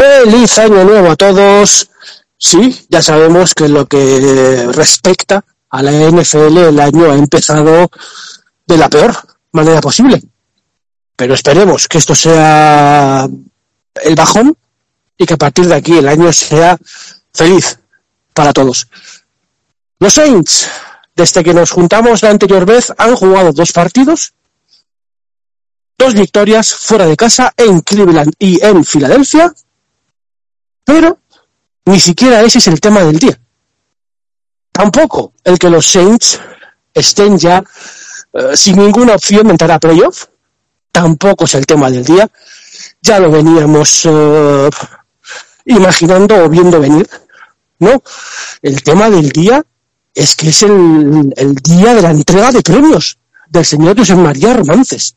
Feliz año nuevo a todos. Sí, ya sabemos que lo que respecta a la NFL el año ha empezado de la peor manera posible. Pero esperemos que esto sea el bajón y que a partir de aquí el año sea feliz para todos. Los Saints, desde que nos juntamos la anterior vez, han jugado dos partidos, dos victorias fuera de casa en Cleveland y en Filadelfia, pero ni siquiera ese es el tema del día. Tampoco el que los Saints estén ya eh, sin ninguna opción de entrar a playoff, tampoco es el tema del día. Ya lo veníamos uh, imaginando o viendo venir, ¿no? El tema del día es que es el, el día de la entrega de premios del señor José María Romances.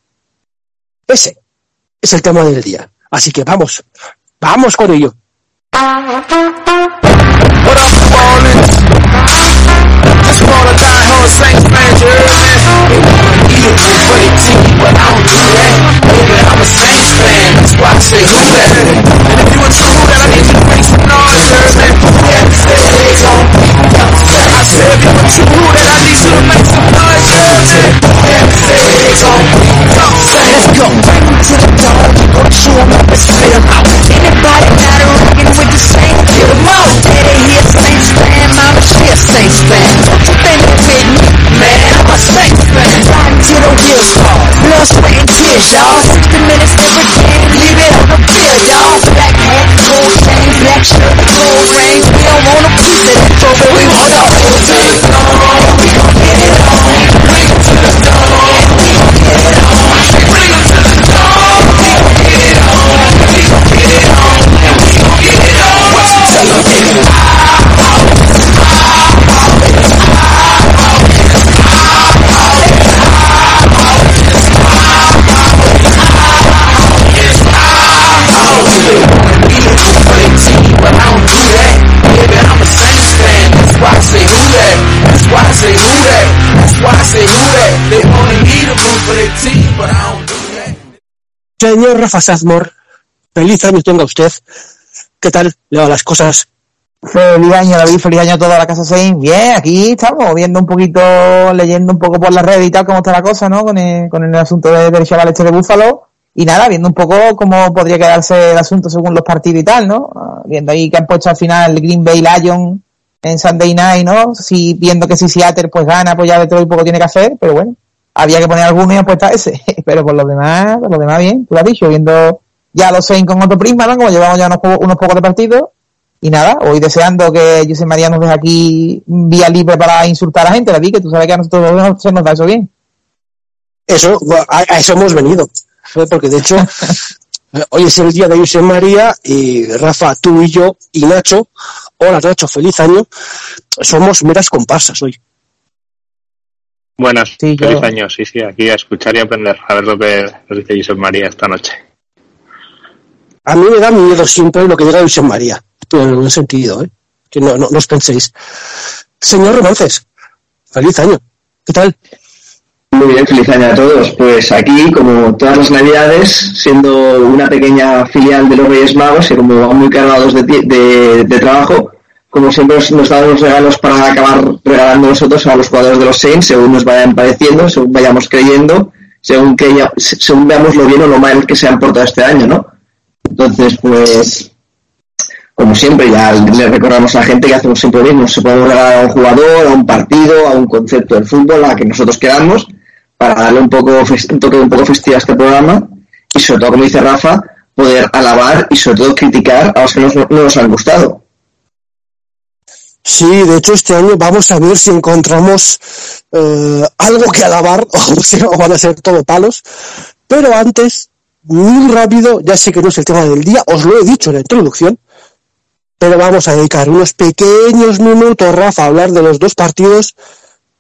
Ese es el tema del día. Así que vamos, vamos con ello. What up, ballin'? Just call a die-hard Saints fan, you heard me? They wanna need a good for their team, but I don't do that. Baby, I'm a Saints fan, that's why I say who that. And if you a true that, I need you to make some noise, me? Yeah, say they gon' said a true that, I need to make some noise? Yeah, they Let's go. Bring them to the dog, you gon' show them up and spit them out. Anybody got a reckon with the same, get them out. Daddy here, fan, mama, she a Saints fan. Don't you think it's with me, man, I'm a Saints fan. Riding to the wheels fall, blood, sweat, and tears, y'all. 60 minutes every game, leave it on the field, y'all. Black hat, gold chain, black shirt, gold ring. We don't want a piece of that trophy, we want whole thing. We gon' get it on, Rafa Sazmor, feliz año tenga usted. ¿Qué tal las cosas? Feliz año, David, feliz año a toda la casa 6. Bien, aquí estamos viendo un poquito, leyendo un poco por la red y tal cómo está la cosa, ¿no? Con el, con el asunto de, del chaval este de Búfalo. Y nada, viendo un poco cómo podría quedarse el asunto según los partidos y tal, ¿no? Ah, Viendo ahí que han puesto al final Green Bay Lion en Sunday Night, ¿no? Si, viendo que si Seattle pues gana, pues ya de todo un poco tiene que hacer, pero bueno. Había que poner alguno y ese. pero por lo demás, por lo demás bien, tú lo has dicho, viendo ya los seis con otro prisma, ¿no? Como llevamos ya unos, po- unos pocos de partidos. Y nada, hoy deseando que José María nos deje aquí vía libre para insultar a la gente, David, que tú sabes que a nosotros no se nos da eso bien. Eso, a, a eso hemos venido. Porque de hecho, hoy es el día de José María y Rafa, tú y yo y Nacho, hola Nacho, feliz año, somos meras comparsas hoy. Buenas, Sí, yo- feliz año, sí, sí, aquí a escuchar y aprender, a ver lo que nos dice Josep María esta noche. A mí me da miedo siempre lo que diga José María, pero en un sentido, ¿eh? que no, no, no os penséis. Señor Romances, feliz año, ¿qué tal? Muy bien, feliz año a todos. Pues aquí, como todas las navidades, siendo una pequeña filial de los Reyes Magos y como van muy cargados de, de, de trabajo, como siempre nos, nos damos regalos para acabar regalando nosotros a los jugadores de los Saints, según nos vayan pareciendo, según vayamos creyendo, según, que ya- se- según veamos lo bien o lo mal que se han portado este año, ¿no? Entonces, pues, como siempre, ya le recordamos a la gente que hacemos siempre lo mismo. Se puede regalar a un jugador, a un partido, a un concepto del fútbol, a que nosotros queramos, para darle un poco un toque un poco festivo a este programa y sobre todo, como dice Rafa, poder alabar y sobre todo criticar a los que no nos han gustado. Sí, de hecho este año vamos a ver si encontramos eh, algo que alabar o van a ser todo palos. Pero antes, muy rápido, ya sé que no es el tema del día, os lo he dicho en la introducción, pero vamos a dedicar unos pequeños minutos, Rafa, a hablar de los dos partidos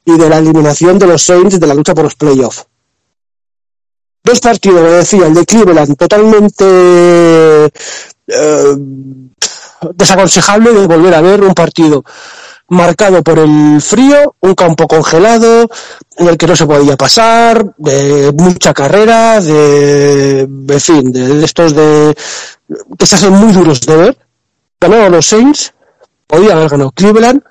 y de la eliminación de los Saints de la lucha por los playoffs. Dos partidos, lo decía, el de Cleveland totalmente eh, desaconsejable de volver a ver un partido marcado por el frío, un campo congelado, en el que no se podía pasar, de mucha carrera, de, en fin, de, estos de, que se hacen muy duros de ver. Ganaron los Saints, podía haber ganado Cleveland,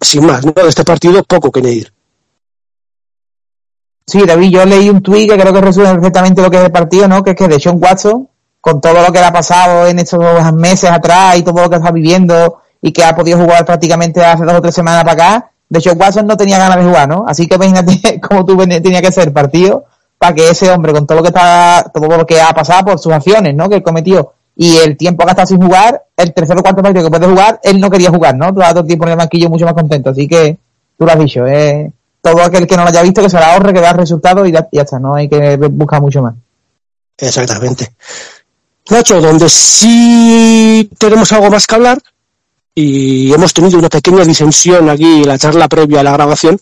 sin más, ¿no? De este partido poco que añadir. Sí, David, yo leí un tuit que creo que resume perfectamente lo que es el partido, ¿no? Que es que de Sean Watson, con todo lo que le ha pasado en estos meses atrás y todo lo que está viviendo y que ha podido jugar prácticamente hace dos o tres semanas para acá, de Sean Watson no tenía ganas de jugar, ¿no? Así que imagínate cómo tú tenía que ser partido para que ese hombre, con todo lo que está, todo lo que ha pasado por sus acciones, ¿no? Que él cometió y el tiempo estado sin jugar, el tercer o cuarto partido que puede jugar, él no quería jugar, ¿no? Todo el tiempo en el banquillo mucho más contento. Así que tú lo has dicho, eh, todo aquel que no lo haya visto que se la ahorre, que vea el resultado y ya, está, no hay que buscar mucho más. Exactamente. Nacho, donde sí tenemos algo más que hablar y hemos tenido una pequeña disensión aquí en la charla previa a la grabación,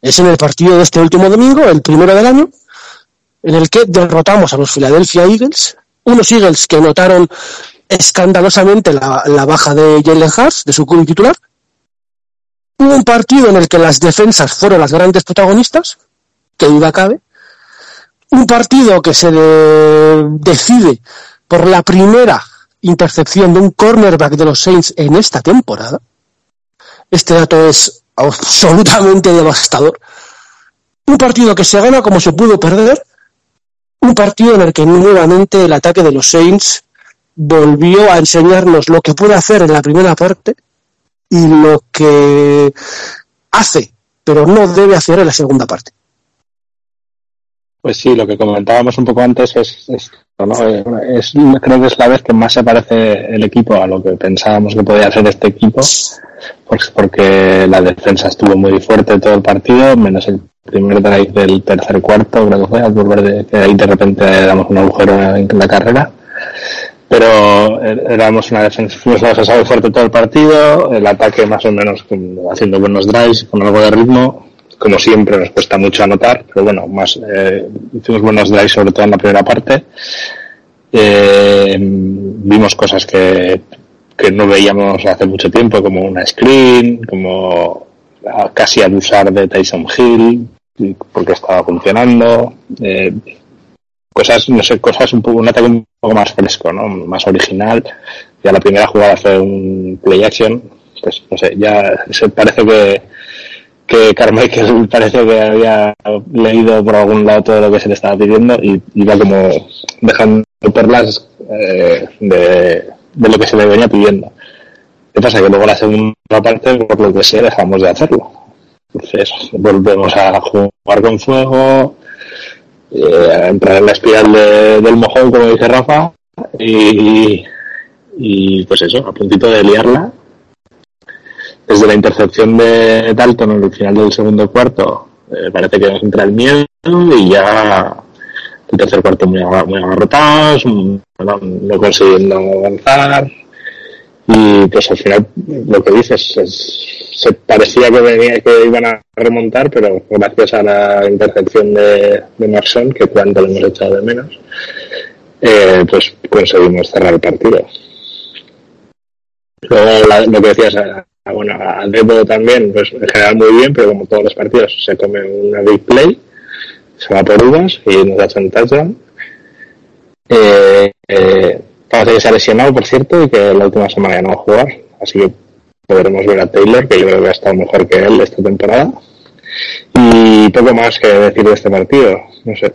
es en el partido de este último domingo, el primero del año, en el que derrotamos a los Philadelphia Eagles, unos Eagles que notaron escandalosamente la, baja de Jalen Hurts, de su club titular, un partido en el que las defensas fueron las grandes protagonistas, que duda cabe. Un partido que se decide por la primera intercepción de un cornerback de los Saints en esta temporada. Este dato es absolutamente devastador. Un partido que se gana como se pudo perder. Un partido en el que nuevamente el ataque de los Saints volvió a enseñarnos lo que puede hacer en la primera parte y lo que hace, pero no debe hacer en la segunda parte. Pues sí, lo que comentábamos un poco antes es, es, creo que es la vez que más se parece el equipo a lo que pensábamos que podía hacer este equipo, porque la defensa estuvo muy fuerte todo el partido, menos el primer drive del tercer cuarto, creo que fue, al volver de que ahí de repente damos un agujero en la carrera. Pero eh, éramos una defensa, fuimos una defensa muy fuerte todo el partido, el ataque más o menos haciendo buenos drives, con algo de ritmo, como siempre nos cuesta mucho anotar, pero bueno, más eh, hicimos buenos drives sobre todo en la primera parte. Eh, vimos cosas que, que no veíamos hace mucho tiempo, como una screen, como casi abusar de Tyson Hill, porque estaba funcionando. Eh, cosas, no sé, cosas un poco, un ataque un poco más fresco, ¿no? Más original. Ya la primera jugada fue un play action, pues no sé, ya se parece que, que Carmichael parece que había leído por algún lado todo lo que se le estaba pidiendo y iba como dejando perlas eh, de, de lo que se le venía pidiendo. ¿Qué pasa? Que luego la segunda parte, por lo que sé, dejamos de hacerlo. Entonces, volvemos a jugar con fuego, eh, entrar en la espiral del mojón, como dice Rafa, y, y pues eso, a puntito de liarla. Desde la intercepción de Dalton el final del segundo cuarto, eh, parece que nos entra el miedo y ya el tercer cuarto muy, muy agarrotados, no, no consiguiendo avanzar, y pues al final lo que dices es, se parecía que venía que iban a remontar pero gracias a la intercepción de, de que cuando lo hemos echado de menos eh, pues conseguimos cerrar el partido. Luego lo que decías bueno a Debo también pues en general muy bien pero como todos los partidos se come una big play se va por uvas y nos da un touchdown eh, eh, Parece que se ha lesionado, por cierto, y que la última semana ya no va a jugar. Así que podremos ver a Taylor, que yo creo que ha estado mejor que él esta temporada. Y poco más que decir de este partido. No sé.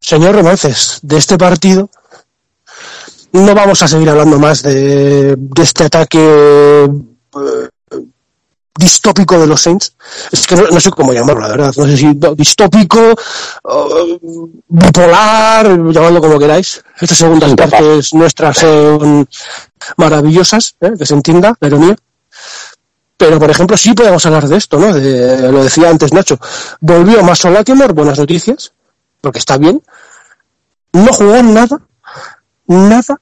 Señor Romances, de este partido no vamos a seguir hablando más de, de este ataque eh, distópico de los Saints. Es que no, sé cómo llamarlo, la verdad. No sé si distópico, bipolar, llamadlo como queráis. Estas segundas partes nuestras son maravillosas, ¿eh? que se entienda la ironía. Pero, por ejemplo, sí podemos hablar de esto, ¿no? De, lo decía antes Nacho. Volvió más Latimore, buenas noticias, porque está bien. No jugó nada, nada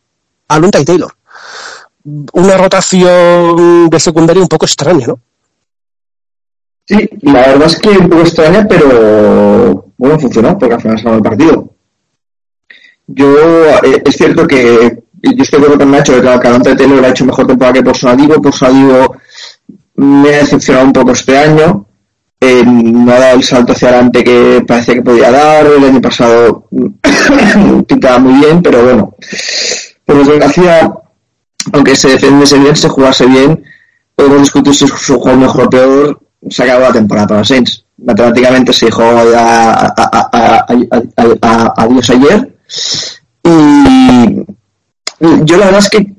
a Lunta y Taylor. Una rotación de secundaria un poco extraña, ¿no? Sí, la verdad es que un poco extraña, pero bueno, funcionó porque al final se el partido. Yo, eh, es cierto que yo estoy de acuerdo con Nacho que Calante Taylor ha hecho mejor temporada que por Sonadivo. Por Sonadivo me ha decepcionado un poco este año. Eh, no ha dado el salto hacia adelante que parecía que podía dar. El año pasado pintaba muy bien, pero bueno, por desgracia, aunque se defendiese bien, se jugase bien, podemos discutir si su juego mejor o peor. Se acabó la temporada para Saints. Matemáticamente se dijo adiós ayer. Y yo la verdad es que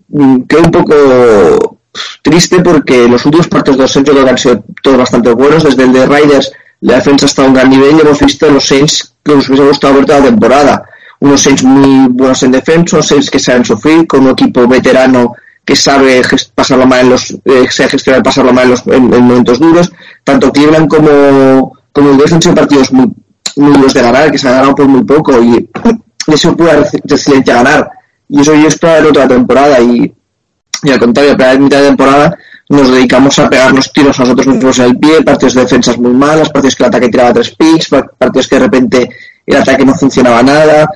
quedo un poco triste porque los últimos partidos de los Saints yo creo que han sido todos bastante buenos. Desde el de Riders la defensa está a un gran nivel y hemos visto los Saints que nos hubiese gustado ver toda la temporada. Unos Saints muy buenos en defensa, unos Saints que saben sufrir, con un equipo veterano que sabe pasarlo mal en los, eh, gestionar pasarlo mal en, los, en, momentos duros. Tanto Cleveland como, como el han sido partidos muy, muy duros de ganar, que se han ganado por muy poco y, eso puede resiliencia ganar y eso yo espero en otra temporada y, y al contrario, a la mitad de temporada nos dedicamos a pegarnos tiros a nosotros mismos en el pie, partidos de defensas muy malas, partidos que el ataque tiraba tres picks, partidos que de repente el ataque no funcionaba nada.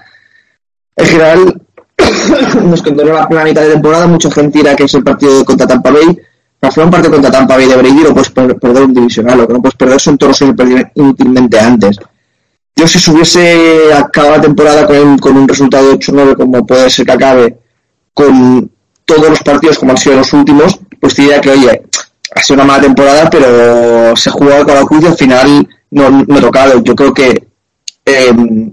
En general, nos condenó la primera mitad de temporada, mucha gente dirá que es el partido contra Tampa Bay. Para hacer un partido contra Tampa Bay de Brady no puedes perder un divisional, lo que no puedes perder son todos los que inútilmente antes. Yo si se hubiese acabado la temporada con, un resultado de 8-9 como puede ser que acabe, con todos los partidos como han sido los últimos, pues diría que, oye, ha sido una mala temporada, pero se ha jugado con la cruz y al final no, no he tocado. Yo creo que em,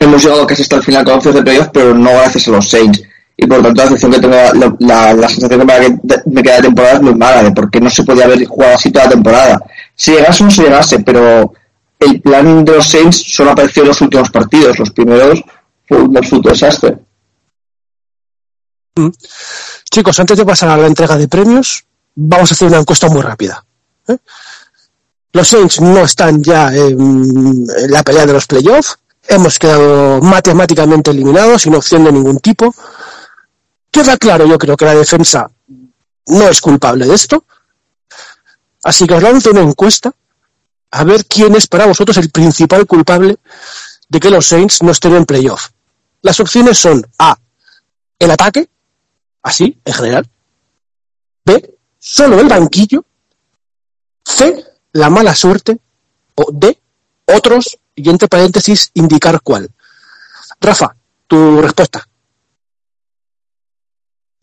hemos llegado casi hasta el final con opciones de playoff, pero no gracias a los Saints. Y por lo tanto, la sensación que tengo, la, la, sensación que me queda de temporada es muy mala, de por qué no se podía haber jugado así toda la temporada. Si llegase no se llegase, pero el plan de los Saints solo apareció en los últimos partidos. Los primeros fue un absoluto desastre. Mm. Chicos, antes de pasar a la entrega de premios, vamos a hacer una encuesta muy rápida. ¿eh? Los Saints no están ya en, la pelea de los playoffs. Hemos quedado matemáticamente eliminados, sin opción de ningún tipo. Queda claro, yo creo que la defensa no es culpable de esto. Así que os lanzo una encuesta a ver quién es para vosotros el principal culpable de que los Saints no estén en playoff. Las opciones son A, el ataque, así, en general. B, solo el banquillo. C, la mala suerte. O D, otros, y entre paréntesis, indicar cuál. Rafa, tu respuesta.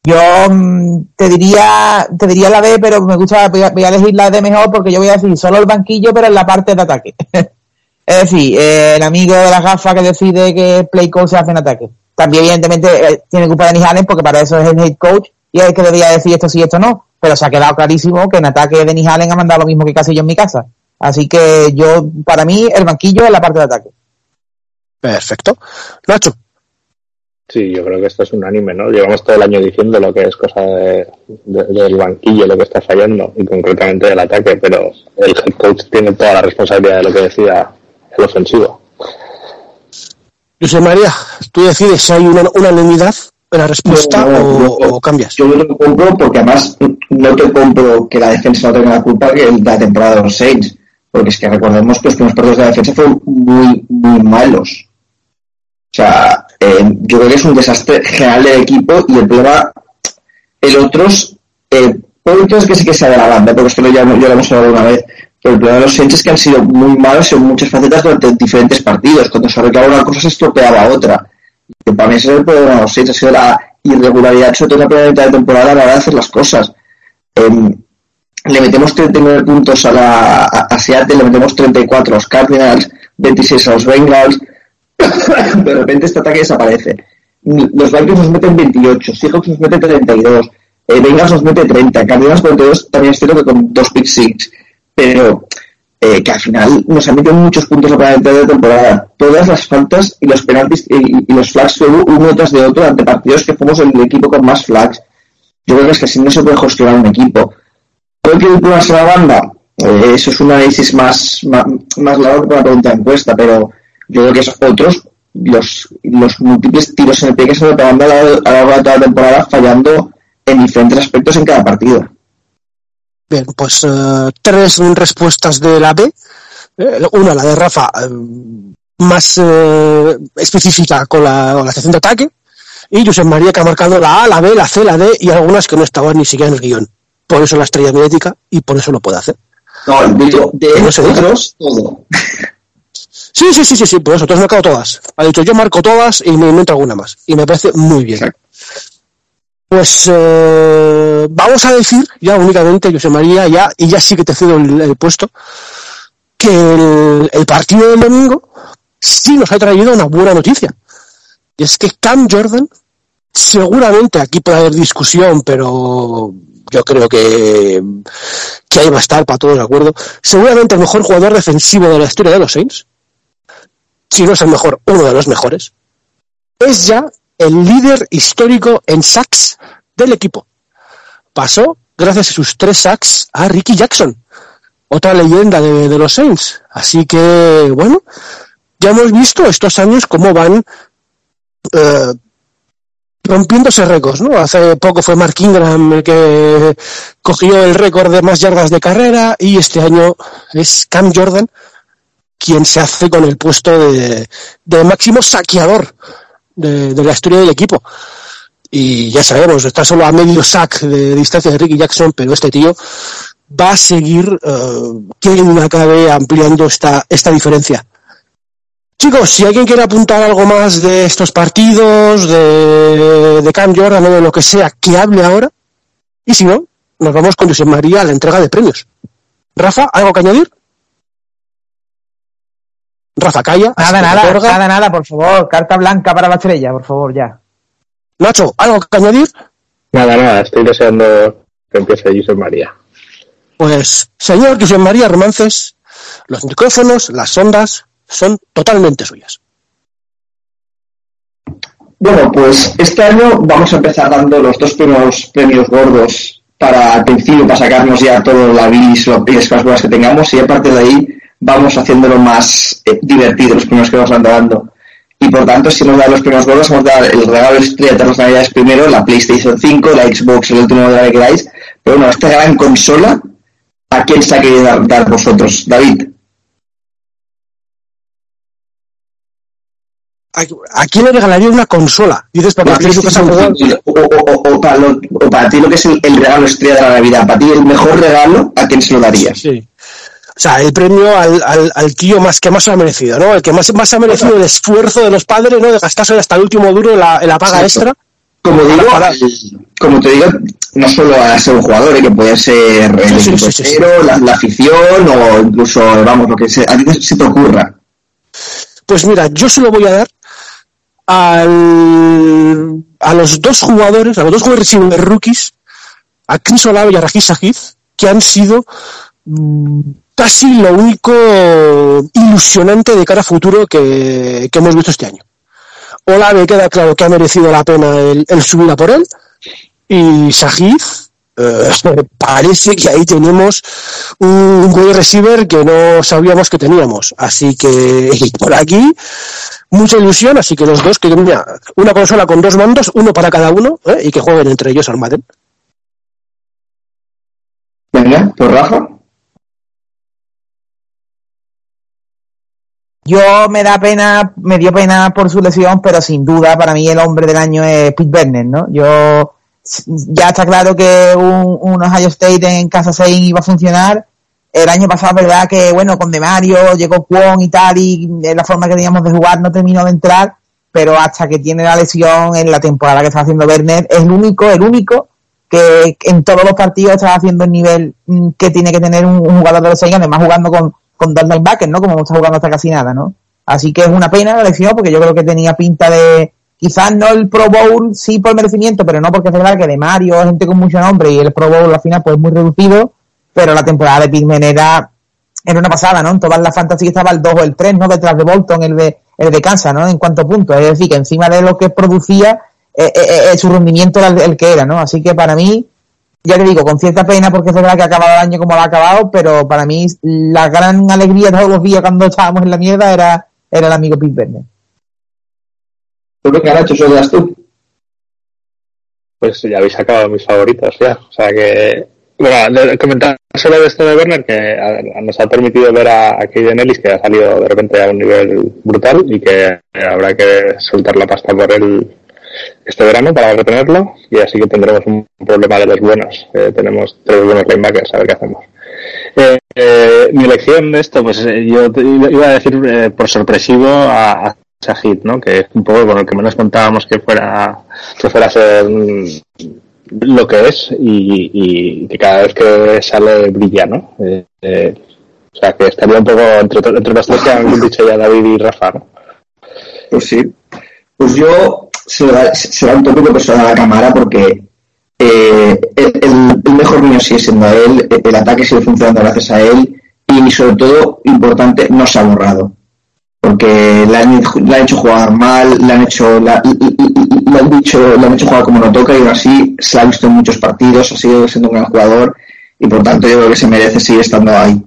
Yo mm, te diría, te diría la D, pero me gusta, voy a, elegir la D mejor porque yo voy a decir solo el banquillo, pero en la parte de ataque. es decir, eh, el amigo de la gafa que decide que play call se hace en ataque. También, evidentemente, eh, tiene culpa de Nick porque para eso es el head coach y es el que debería decir esto sí, esto no. Pero se ha quedado clarísimo que en ataque de Nick ha mandado lo mismo que casi yo en mi casa. Así que yo, para mí, el banquillo es la parte de ataque. Perfecto. Nacho. Sí, yo creo que esto es un anime, ¿no? Llevamos todo el año diciendo lo que es cosa del banquillo, lo que está fallando, y concretamente del ataque, pero el head coach tiene toda la responsabilidad de lo que decía el ofensivo. José María, tú decides si hay una, unanimidad en la respuesta o, cambias. Yo no te compro porque además no te compro que la defensa no tenga la culpa que la temporada de los Saints, porque es que recordemos que los primeros partidos de la defensa fueron muy, muy malos. O sea, eh, yo creo que es un desastre general del equipo y el problema, el otros, eh, es que sí que se banda, porque esto ya, lo hemos hablado una vez, pero el problema de los Saints es que han sido muy malos en muchas facetas durante diferentes partidos. Cuando se arreglaba una cosa se estropeaba otra. Y para mí ese es el problema de los ha sido la irregularidad, sobre todo en la primera mitad de temporada a la hora de hacer las cosas. Em, le metemos 39 puntos a, la, a Seattle, le metemos 34 a los Cardinals, 26 a los Bengals, de repente este ataque desaparece. Los Vikings nos meten 28, Seahawks nos mete 32, eh, Bengals nos mete 30, Cardinals 42 también es cierto que con dos pick six, pero eh, que al final nos han metido muchos puntos a la de temporada. Todas las faltas y los penaltis y, los flags fueron uno tras de otro ante partidos que fuimos el equipo con más flags. Yo creo que es que así no se puede gestionar un equipo. ¿Puede que a la banda? Eh, eso es un análisis más, más, largo que una pregunta de encuesta, pero yo creo que es otros los, los múltiples tiros en el pie que se han pegando a lo largo de toda la temporada fallando en diferentes aspectos en cada partido. Bien, pues eh, tres respuestas de la B. Eh, una, la de Rafa, eh, más específica con la, con la sección de ataque. y José María que ha marcado la A, la B, la C, la D y algunas que no estaban ni siquiera en el guion. Por eso la estrella mediática y por eso lo puede hacer. No, digo, de nosotros, todo. Sí, sí, sí, sí, sí, por eso, tú has marcado todas. Ha dicho, yo marco todas y me invento alguna más. Y me parece muy bien. Exacto. Pues eh, vamos a decir ya únicamente, José María, ya, y ya sí que te cedo el, puesto, que el, el partido del domingo sí nos ha traído una buena noticia. Y es que Cam Jordan, seguramente aquí puede haber discusión, pero yo creo que, que ahí va a estar para todos de acuerdo. Seguramente el mejor jugador defensivo de la historia de los Saints, si no es el mejor, uno de los mejores, es ya el líder histórico en sacks del equipo. Pasó, gracias a sus tres sacks, a Ricky Jackson, otra leyenda de, los Saints. Así que, bueno, ya hemos visto estos años cómo van eh, rompiéndose récords, ¿no? Hace poco fue Mark Ingram el que cogió el récord de más yardas de carrera y este año es Cam Jordan quien se hace con el puesto de, de máximo saqueador de, la historia del equipo. Y ya sabemos, está solo a medio sack de distancia de Ricky Jackson, pero este tío va a seguir, eh, quien acabe ampliando esta, esta diferencia. Chicos, si alguien quiere apuntar algo más de estos partidos, de, de Cam Jordan o de lo que sea, que hable ahora. Y si no, nos vamos con José María a la entrega de premios. Rafa, ¿algo que añadir? Rafa, calla. Nada, nada, otorga. nada, nada, por favor. Carta blanca para la estrella, por favor, ya. Nacho, ¿algo que añadir? Nada, nada, estoy deseando que empiece José María. Pues, señor José María Romances, los micrófonos, las ondas, son totalmente suyas. Bueno, pues este año vamos a empezar dando los dos primeros premios gordos para al principio, para sacarnos ya todo la bilis y las cosas buenas que tengamos, y a partir de ahí vamos haciéndolo más eh, divertido los primeros que vamos dando. Y por tanto, si nos dan los primeros vamos a dar el regalo estrella de las navidades primero, la PlayStation 5, la Xbox, el último modelo que queráis. Pero bueno, esta gran consola, ¿a quién se ha querido dar, dar vosotros? David. ¿A, quién le regalaría una consola? Dices, para La casa jugar. 5, o, o- o- o para lo- o para ti lo que es el, el regalo estrella de la Navidad, para ti el mejor regalo, ¿a quién se lo darías? Sí. O sea, el premio al, al, al tío más que más se ha merecido, ¿no? El que más, más ha merecido el esfuerzo de los padres, ¿no? De gastarse hasta el último duro en la, en la paga Exacto. extra. Como digo, Para- como te digo, no solo a ser un jugador, ¿eh? que puede ser el Sí, La, la afición o incluso, vamos, lo que se, a ti se te ocurra. Pues mira, yo se lo voy a dar al, a los dos jugadores, a los dos jugadores receiver rookies, a Chris Olave y a Rashid Shaheed, que han sido mm, casi lo único ilusionante de cara a futuro que, que hemos visto este año. Olave queda claro que ha merecido la pena el, subir a por él, y Shaheed, eh, parece que ahí tenemos un wide receiver que no sabíamos que teníamos. Así que por aquí, mucha ilusión. Así que los dos, que mira, una consola con dos mandos, uno para cada uno, ¿eh? y que jueguen entre ellos al Madden. Venga, pues Rafa. Yo me da pena, me dio pena por su lesión, pero sin duda para mí el hombre del año es Pete Werner, ¿no? Yo ya está claro que un, un Ohio State en casa 6 iba a funcionar. El año pasado, verdad que bueno, con De Mario llegó Kwon y tal, y de la forma que teníamos de jugar no terminó de entrar, pero hasta que tiene la lesión en la temporada que está haciendo Werner, es el único, el único que en todos los partidos está haciendo el nivel mm, que tiene que tener un, jugador de los Saints, además jugando con, con dos linebackers, ¿no? Como no está jugando hasta casi nada, ¿no? Así que es una pena la elección porque yo creo que tenía pinta de, quizás no el Pro Bowl, sí por merecimiento, pero no porque es verdad que de Mario, gente con mucho nombre y el Pro Bowl al final pues muy reducido, pero la temporada de Pitman era, era una pasada, ¿no? En todas las fantasy estaba el 2 o el 3, ¿no? Detrás de Bolton, el de, el de Kansas, ¿no? En cuanto a puntos. Es decir, que encima de lo que producía, eh, eh, eh, su rendimiento era el, el que era, ¿no? Así que para mí, ya te digo, con cierta pena porque es verdad que ha acabado el año como lo ha acabado, pero para mí la gran alegría todos los días cuando estábamos en la mierda era, era el amigo Pete Werner. Yo creo que lo das tú. Pues ya habéis sacado mis favoritos ya. O sea que, bueno, comentar solo de esto de Werner, que a- nos ha permitido ver a, a Kaden Ellis, que ha salido de repente a un nivel brutal y que habrá que soltar la pasta por él este verano para retenerlo y así que tendremos un problema de los buenos. Eh, tenemos tres buenos linebackers, a ver qué hacemos. Eh, eh, mi elección de esto, pues yo iba a decir por sorpresivo a, a Shahid, ¿no? Que es un poco con el que menos contábamos que fuera, que fuera a ser lo que es y, y que cada vez que sale brilla, ¿no? o sea, que estaría un poco entre, entre los que han dicho ya David y Rafa, ¿no? Pues sí. Pues yo se da, se da un toque personal a la cámara porque eh, el, mejor niño sigue siendo a él, el ataque sigue funcionando gracias a él y sobre todo, importante, no se ha borrado. Porque le han, hecho jugar mal, le han hecho, le, le, han dicho, le hecho jugar como no toca y aún así se ha visto en muchos partidos, ha sido siendo un gran jugador y por tanto yo creo que se merece seguir estando ahí.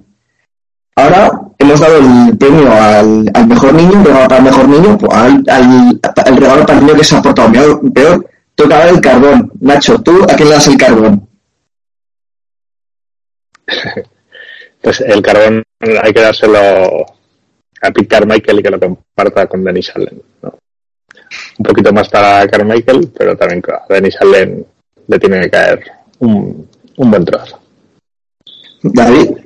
Ahora hemos dado el premio al, al mejor niño, el regalo para el mejor niño, pues, al, al, al, regalo para el niño que se ha portado peor, peor toca dar el carbón. Nacho, ¿tú a quién le das el carbón? Pues el carbón hay que dárselo a Pete Carmichael y que lo comparta con Denis Allen. ¿no? Un poquito más para Carmichael, pero también a Denis Allen le tiene que caer un, un buen trozo. David.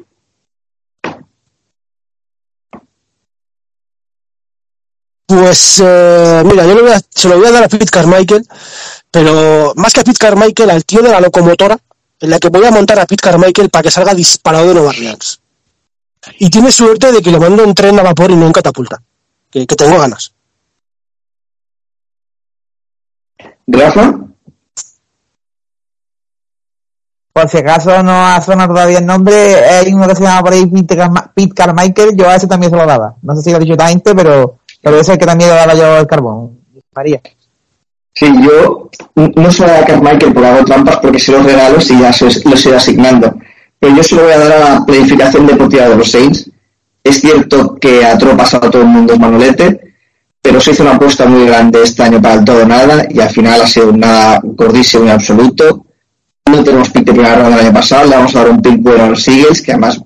Pues eh, mira, yo le voy a, se lo voy a dar a Pete Carmichael, pero más que a Pete Carmichael, al tío de la locomotora, en la que voy a montar a Pete Carmichael para que salga disparado de Nueva Orleans. Y tiene suerte de que le mando un tren a vapor y no en catapulta, que, que tengo ganas. ¿Rafa? Por si acaso no ha sonado todavía el nombre, hay uno que se llama por ahí Pete Carmichael, yo a ese también se lo daba. No sé si lo ha dicho gente, pero pero ese que también daba yo el carbón. María. Sí, yo no se lo voy a Carmichael por hago trampas porque se los regalos y ya los iré asignando. Pero yo se lo voy a dar a la planificación deportiva de los Saints. Es cierto que a tropas a todo el mundo es manolete, pero se hizo una apuesta muy grande este año para el todo nada y al final ha sido una gordísima en absoluto. No tenemos pick de primera ronda del año pasado, le vamos a dar un pick bueno a los Eagles, que además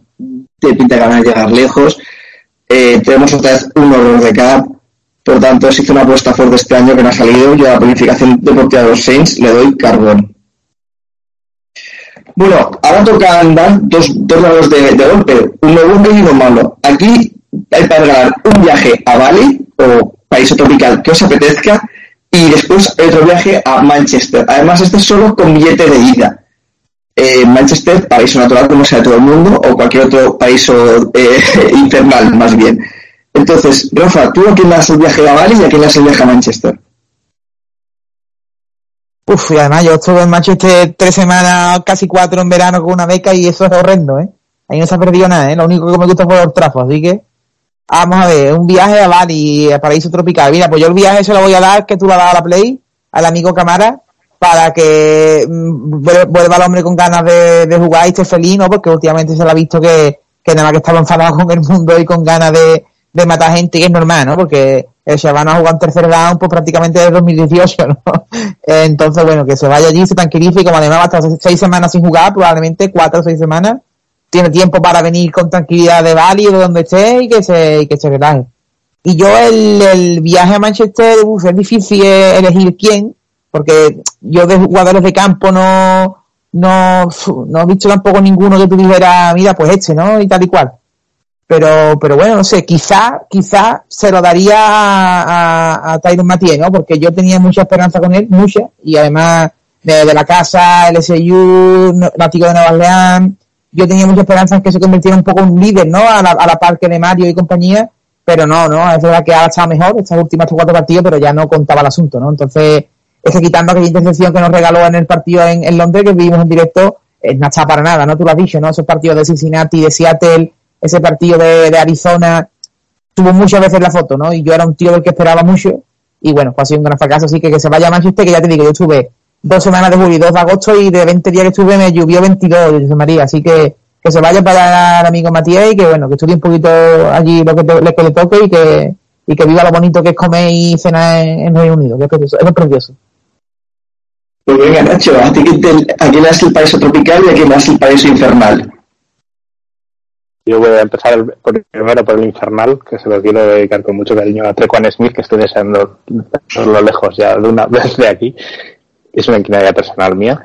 te pinta ganar llegar lejos eh, tenemos otra vez un horror de cap. Por tanto, se hizo una apuesta fuerte este año que no ha salido. Yo a la planificación deportiva de los Saints le doy carbón. Bueno, ahora tocan dar dos, dos lados de, de, golpe, uno bueno y uno malo. Aquí hay para regalar un viaje a Bali o país tropical que os apetezca y después otro viaje a Manchester. Además, este es solo con billete de ida eh, Manchester, paraíso natural como sea todo el mundo, o cualquier otro país eh, infernal, más bien. Entonces, Rafa, ¿tú a quién le das el viaje a Bali y a quién le das el viaje a Manchester? Uf, y además yo estuve en Manchester tres semanas, casi cuatro en verano con una beca y eso es horrendo, ¿eh? Ahí no se ha perdido nada, ¿eh? Lo único que me gusta fue el trafos, así que... Vamos a ver, un viaje a Bali, a Paraíso Tropical. Mira, pues yo el viaje se lo voy a dar, que tú lo has a la Play, al amigo Camara, para que mm, vuelva el hombre con ganas de, jugar y esté feliz, ¿no? Porque últimamente se le ha visto que, que nada más que estaba enfadado con el mundo y con ganas de, matar gente, y es normal, ¿no? Porque el Shabana ha jugado en tercer down pues prácticamente desde 2018, ¿no? Entonces, bueno, que se vaya allí, se tranquilice y como además va a estar seis semanas sin jugar, probablemente cuatro o seis semanas, tiene tiempo para venir con tranquilidad de Bali o de donde esté y que se, y que se relaje. Y yo el, el viaje a Manchester, uf, es difícil elegir quién, porque yo de jugadores de campo no, no, no he visto tampoco ninguno que tú dijeras, mira, pues este, ¿no? Y tal y cual. Pero, pero bueno, no sé, quizá, quizá se lo daría a, a, a Tyron ¿no? Porque yo tenía mucha esperanza con él, mucha, y además de, la casa, el SU, nativo de Nueva Orleans, yo tenía mucha esperanza en que se convirtiera un poco en un líder, ¿no? A la, a la par que de Mario y compañía, pero no, no, es verdad que ahora estado mejor, estas últimas cuatro partidos, pero ya no contaba el asunto, ¿no? Entonces, es que quitando aquella intercepción que nos regaló en el partido en, Londres, que vimos en directo, eh, no está para nada, ¿no? Tú lo has dicho, ¿no? Esos partidos de Cincinnati, de Seattle, ese partido de, Arizona, tuvo muchas veces la foto, ¿no? Y yo era un tío del que esperaba mucho, y bueno, pues ha sido un gran fracaso, así que que se vaya a Manchester, que ya te digo, yo estuve dos semanas de julio dos de agosto, y de 20 días que estuve me llovió 22, José María, así que que se vaya para el amigo Matías y que bueno, que estudie un poquito allí lo que le toque y que, y que viva lo bonito que es comer y cenar en, en Reino Unido, que es precioso, es precioso. Pues venga, Nacho, ¿a, ti te, ¿a quién le el paraíso tropical y a quién le el paraíso infernal? Yo voy a empezar por, primero por el Infernal, que se lo quiero dedicar con mucho cariño a Trequan Smith, que estoy deseando lo lejos ya de una vez de aquí. Es una inquinaria personal mía.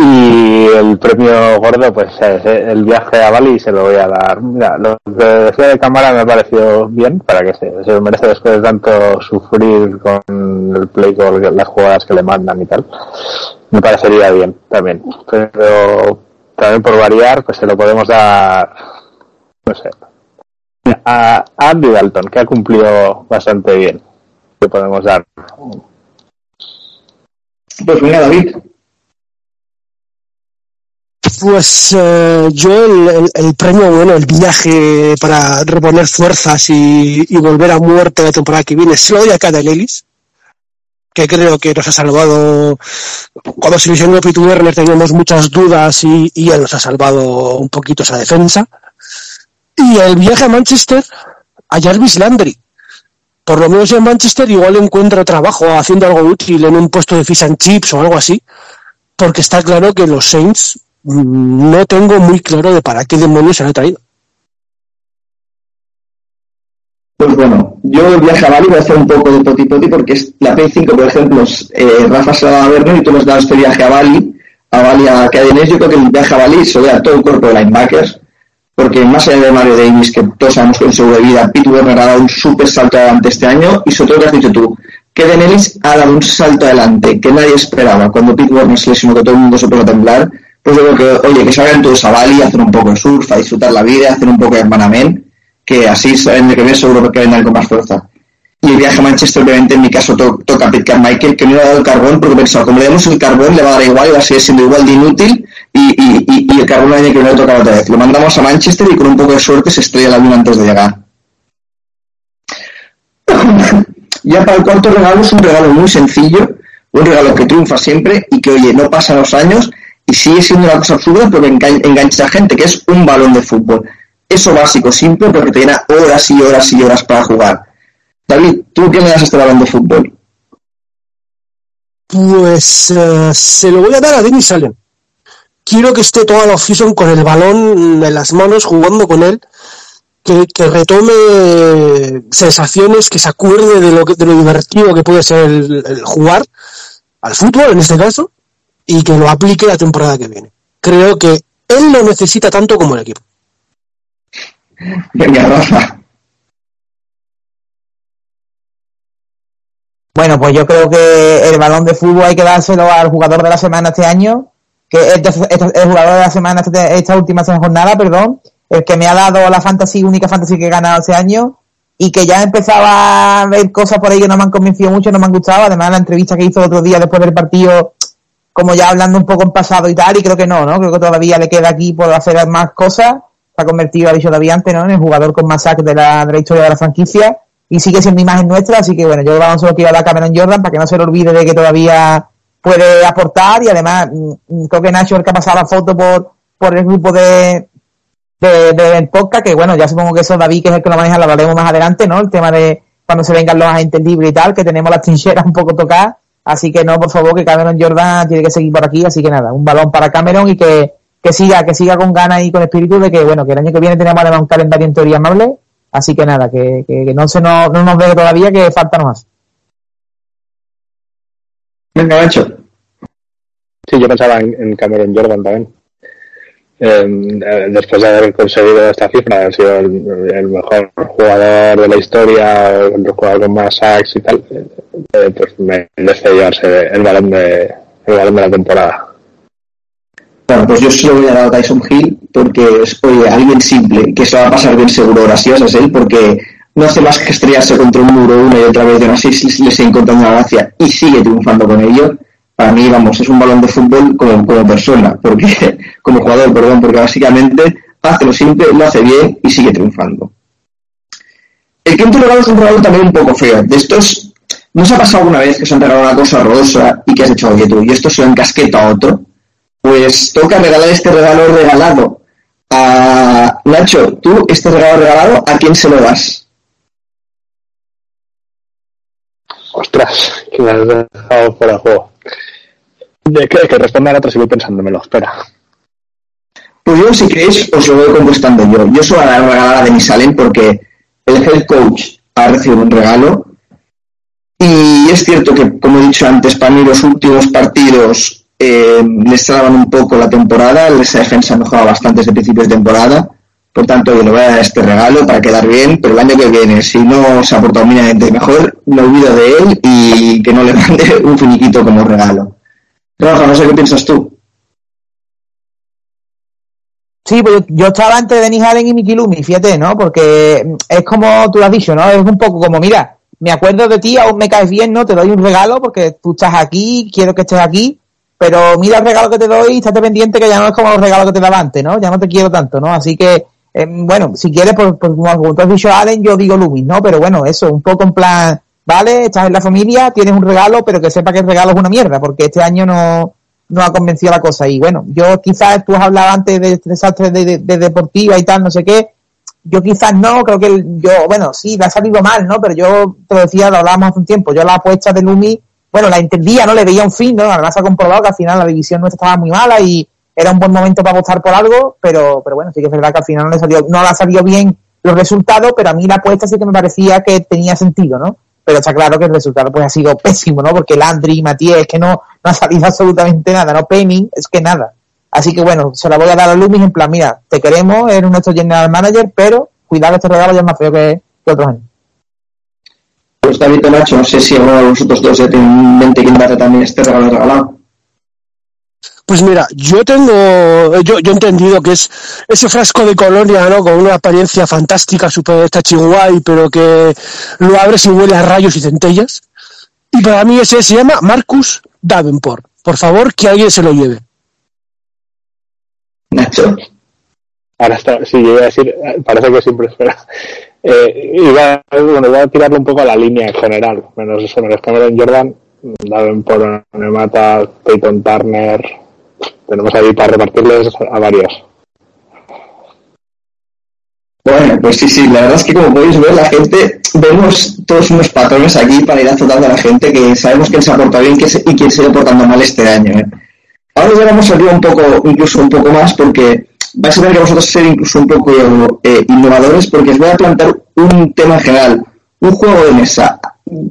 Y el premio gordo, pues es el viaje a Bali se lo voy a dar. Mira, lo que decía de cámara me ha parecido bien, para que se, se merece después de tanto sufrir con el play, con las jugadas que le mandan y tal. Me parecería bien también. Pero también por variar, pues se lo podemos dar, no sé, a Andy Dalton, que ha cumplido bastante bien. Le podemos dar. Pues venga, David. Pues eh, yo el, el, el, premio, bueno, el viaje para reponer fuerzas y, volver a muerte la temporada que viene, se lo doy a Caden Ellis, que creo que nos ha salvado. Cuando se lesionó Pete Werner teníamos muchas dudas y, y, él nos ha salvado un poquito esa defensa. Y el viaje a Manchester, a Jarvis Landry. Por lo menos en Manchester igual encuentra trabajo haciendo algo útil en un puesto de fish and chips o algo así, porque está claro que los Saints no tengo muy claro de para qué demonios se han traído. Pues bueno, yo el viaje a Bali voy a hacer un poco de poti poti porque es la P5, por ejemplo, eh, Rafa se va a Vernon y tú nos das este viaje a Bali, a Bali a Cadenes, yo creo que el viaje a Bali se ve a todo el cuerpo de linebackers, porque más allá de Mario Davis, que todos sabemos que en su vida, Pete Werner ha dado un súper salto adelante este año, y sobre todo lo que has dicho tú, Ellis ha dado un salto adelante que nadie esperaba. Cuando Pete Werner se lesionó que todo el mundo se puso a temblar, pues yo que, oye, que salgan todos a Bali, hacer un poco de surf, a disfrutar la vida, hacer un poco de hermanamen, que así en el que viene seguro que vendrán con más fuerza. Y el viaje a Manchester, obviamente, en mi caso to toca a Michael, que no le ha dado el carbón, porque pensaba, como le damos el carbón, le va a dar igual y va a seguir siendo igual de inútil, y, el carbón año que viene le toca otra vez. Lo mandamos a Manchester y con un poco de suerte se estrella la luna antes de llegar. ya para el cuarto regalo es un regalo muy sencillo, un regalo que triunfa siempre y que, oye, no pasan los años y sigue siendo una cosa absurda porque engancha a gente, que es un balón de fútbol. Eso básico, simple, pero que te horas y horas y horas para jugar. David, ¿tú qué le das a este balón de fútbol? Pues uh, se lo voy a dar a Denis Allen. Quiero que esté toda la off con el balón en las manos, jugando con él, que, que, retome sensaciones, que se acuerde de lo, que, de lo divertido que puede ser el jugar al fútbol, en este caso, y que lo aplique la temporada que viene. Creo que él lo necesita tanto como el equipo. Venga, Rafa. Bueno, pues yo creo que el balón de fútbol hay que dárselo al jugador de la semana este año, que es el jugador de la semana, esta última jornada, perdón, el que me ha dado la fantasy, única fantasy que he ganado este año, y que ya empezaba a ver cosas por ahí que no me han convencido mucho, no me han gustado, además la entrevista que hizo el otro día después del partido, como ya hablando un poco en pasado y tal, y creo que no, ¿no? Creo que todavía le queda aquí por hacer más cosas, se ha convertido, ha dicho todavía antes, ¿no? En el jugador con más sacks de la, de la historia de la franquicia, y sigue siendo imagen nuestra, así que bueno, yo vamos quiero dar a Cameron Jordan para que no se le olvide de que todavía puede aportar, y además, creo que Nacho el que ha pasado la foto por, por el grupo de, de, de podcast, que bueno, ya supongo que eso David, que es el que lo maneja, lo hablaremos más adelante, ¿no? El tema de cuando se vengan los agentes libres y tal, que tenemos las trincheras un poco tocadas, así que no, por favor, que Cameron Jordan tiene que seguir por aquí, así que nada, un balón para Cameron y que, que siga, que siga con ganas y con espíritu de que, bueno, que el año que viene tenemos además un calendario en teoría amable, así que nada, que, que, no se nos, no nos ve todavía, que falta más. Venga, Nacho. Sí, yo pensaba en, en Cameron Jordan también. Eh, después de haber conseguido esta cifra, ha sido el, mejor jugador de la historia, el jugador con más sacks y tal, eh, pues merece llevarse el balón de el balón de la temporada. Bueno, pues yo solo voy a dar a Tyson Hill porque es alguien simple, que se va a pasar bien seguro sí es él, porque no hace más que estrellarse contra un muro una y otra vez de no sé si le sigue encontrando una gracia y sigue triunfando con ello para mí, vamos, es un balón de fútbol como, como persona, porque, como jugador, perdón, porque básicamente hace lo simple, lo hace bien y sigue triunfando. El quinto regalo es un regalo también un poco feo. De estos, ¿no se ha pasado alguna vez que se han regalado una cosa rosa y que has hecho, oye tú, y esto se lo encasqueta a otro? Pues toca regalar este regalo regalado a Nacho. Tú, este regalo regalado, ¿a quién se lo das? Ostras, que me has dejado fuera juego. De que, que responda al otro si voy pensándomelo, espera. Pues yo, si queréis, os lo voy contestando yo. Yo voy a regalar a Denis Allen porque el head coach ha recibido un regalo. Y es cierto que, como he dicho antes, para mí los últimos partidos eh, les traban un poco la temporada. Esa defensa ha mejorado bastante desde principios de temporada. Por tanto, yo le voy a dar este regalo para quedar bien, pero el año que viene, si no se ha portado mínimamente mejor, me olvido de él y que no le mande un finiquito como regalo. Rafa, no sé qué piensas tú. Sí, pues yo estaba de Denis Allen y Mickey Lumi, fíjate, ¿no? Porque es como tú lo has dicho, ¿no? Es un poco como, mira, me acuerdo de ti, aún me caes bien, ¿no? Te doy un regalo porque tú estás aquí, quiero que estés aquí, pero mira el regalo que te doy y estate pendiente que ya no es como los regalos que te daba antes, ¿no? Ya no te quiero tanto, ¿no? Así que, eh, bueno, si quieres, pues, pues como tú has dicho Allen, yo digo Lumi, ¿no? Pero bueno, eso, un poco en plan, vale, estás en la familia, tienes un regalo, pero que sepa que el regalo es una mierda, porque este año no, no ha convencido la cosa. Y bueno, yo quizás tú has hablado antes de este desastre de, deportiva y tal, no sé qué. Yo quizás no, creo que yo, bueno, sí, le ha salido mal, ¿no? Pero yo te lo decía, lo hablábamos hace un tiempo. Yo la apuesta de Lumi, bueno, la entendía, ¿no? Le veía un fin, ¿no? Además ha comprobado que al final la división nuestra estaba muy mala y era un buen momento para apostar por algo, pero, pero bueno, sí que es verdad que al final no le salió, no le ha salido bien los resultados, pero a mí la apuesta sí que me parecía que tenía sentido, ¿no? Pero está claro que el resultado pues ha sido pésimo, ¿no? Porque Landry y Matías es que no, no ha salido absolutamente nada, ¿no? Penny es que nada. Así que bueno, se la voy a dar a Lumis en plan, mira, te queremos, eres nuestro general manager, pero cuidado, este regalo ya es más feo que, otros años. Pues David Nacho, no sé si alguno de vosotros dos ya tiene en mente quién darle también este regalo regalado. Pues mira, yo tengo, yo, yo he entendido que es ese frasco de colonia, ¿no? Con una apariencia fantástica, súper guay, pero que lo abres y huele a rayos y centellas. Y para mí ese se llama Marcus Davenport. Por favor, que alguien se lo lleve. Nacho. Ahora está, sí, yo iba a decir, parece que siempre espera. Eh, iba, bueno, voy a tirarlo un poco a la línea en general, menos eso, menos Cameron Jordan, Davenport, Nemata, Peyton Turner, tenemos ahí para repartirles a varios. Bueno, pues sí, sí, la verdad es que como podéis ver, la gente, vemos todos unos patrones aquí para ir azotando a la gente que sabemos quién se ha portado bien y quién se ha portando mal este año. ¿eh? Ahora ya vamos a abrir un poco, incluso un poco más, porque vais a ver que vosotros ser incluso un poco eh, innovadores, porque os voy a plantear un tema en general, un juego de mesa.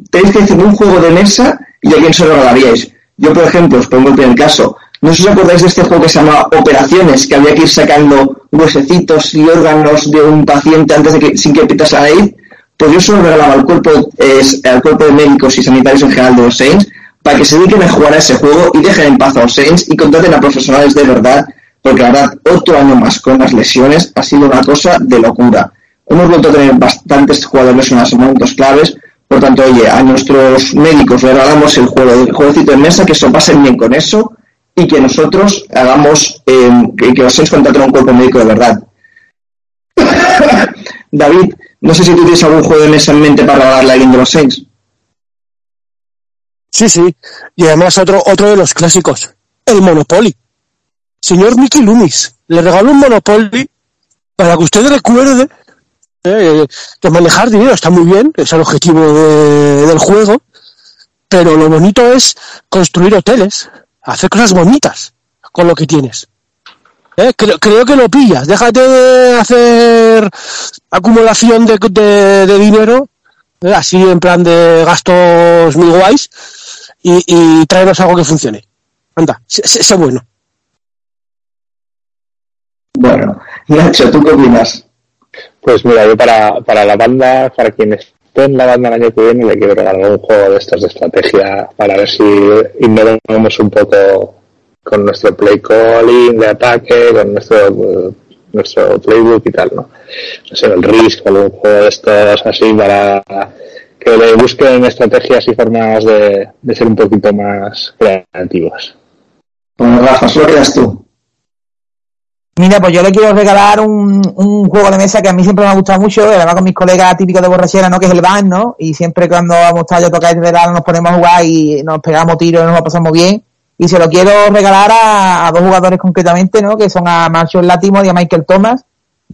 Tenéis que decir un juego de mesa y a quién se lo regalaríais. Yo, por ejemplo, os pongo el primer caso. No os acordáis de este juego que se llama Operaciones, que había que ir sacando huesecitos y órganos de un paciente antes de que, sin que pitase a ir. Pues yo solo regalaba al cuerpo, al cuerpo de médicos y sanitarios en general de los Saints para que se dediquen a jugar a ese juego y dejen en paz a los Saints y contraten a profesionales de verdad, porque la verdad, otro año más con las lesiones ha sido una cosa de locura. Hemos vuelto a tener bastantes jugadores en los momentos claves, por tanto, oye, a nuestros médicos le regalamos el juego, el jueguecito de mesa, que se pasen bien con eso y que nosotros hagamos, eh, que, os seáis contratar un cuerpo médico de verdad. David, no sé si tú tienes algún juego de mesa en mente para darle a de los seis. Sí, sí. Y además otro, otro de los clásicos, el Monopoly. Señor Mickey Loomis, le regaló un Monopoly para que usted recuerde eh, que manejar dinero está muy bien, es el objetivo del juego, pero lo bonito es construir hoteles, hacer cosas bonitas con lo que tienes. ¿Eh? Creo, creo, que lo pillas. Déjate de hacer acumulación de, de, dinero, ¿eh? así en plan de gastos muy guays, y, y traernos algo que funcione. Anda, sé, bueno. Bueno, Nacho, ¿tú qué opinas? Pues mira, yo para, para la banda, para quienes en la banda el año que viene le quiero regalar un juego de estos de estrategia para ver si innovamos un poco con nuestro play calling de ataque, con nuestro nuestro playbook y tal, ¿no? No sé, el Risk algún juego de estos así para que le busquen estrategias y formas de, de ser un poquito más creativos. Bueno, Rafa, solo quedas tú. Mira, pues yo le quiero regalar un, juego de mesa que a mí siempre me ha gustado mucho, además con mis colegas típicos de borrachera, ¿no? Que es el van, ¿no? Y siempre cuando vamos a yo tocar el verano nos ponemos a jugar y nos pegamos tiros y nos lo pasamos bien. Y se lo quiero regalar a, dos jugadores concretamente, ¿no? Que son a Marshall Latimo y a Michael Thomas.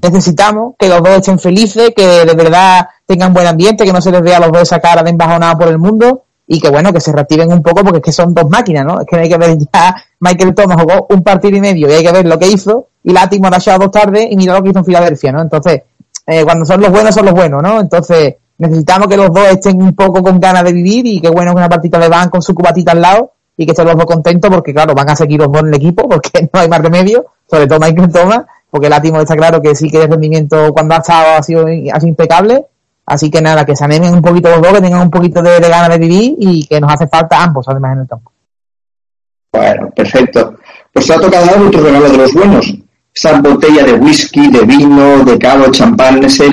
Necesitamos que los dos estén felices, que de verdad tengan buen ambiente, que no se les vea a los dos esa cara de embajonada por el mundo y que bueno, que se reactiven un poco porque es que son dos máquinas, ¿no? Es que hay que ver ya, Michael Thomas jugó un partido y medio y hay que ver lo que hizo y Latimer ha dos tardes y mira lo que hizo en Filadelfia, ¿no? Entonces, eh, cuando son los buenos, son los buenos, ¿no? Entonces, necesitamos que los dos estén un poco con ganas de vivir y que bueno que una partita le van con su cubatita al lado y que estén los dos contentos porque claro, van a seguir los dos en el equipo porque no hay más remedio, sobre todo Michael Thomas, porque Latimer está claro que sí que el rendimiento cuando ha estado ha sido, ha sido impecable Así que nada, que se animen un poquito los dos, que tengan un poquito de, ganas de vivir y que nos hace falta ambos, además, en el campo. Bueno, perfecto. Pues te ha tocado dar otro regalo de los buenos. Esa botella de whisky, de vino, de cabo, champán, ese,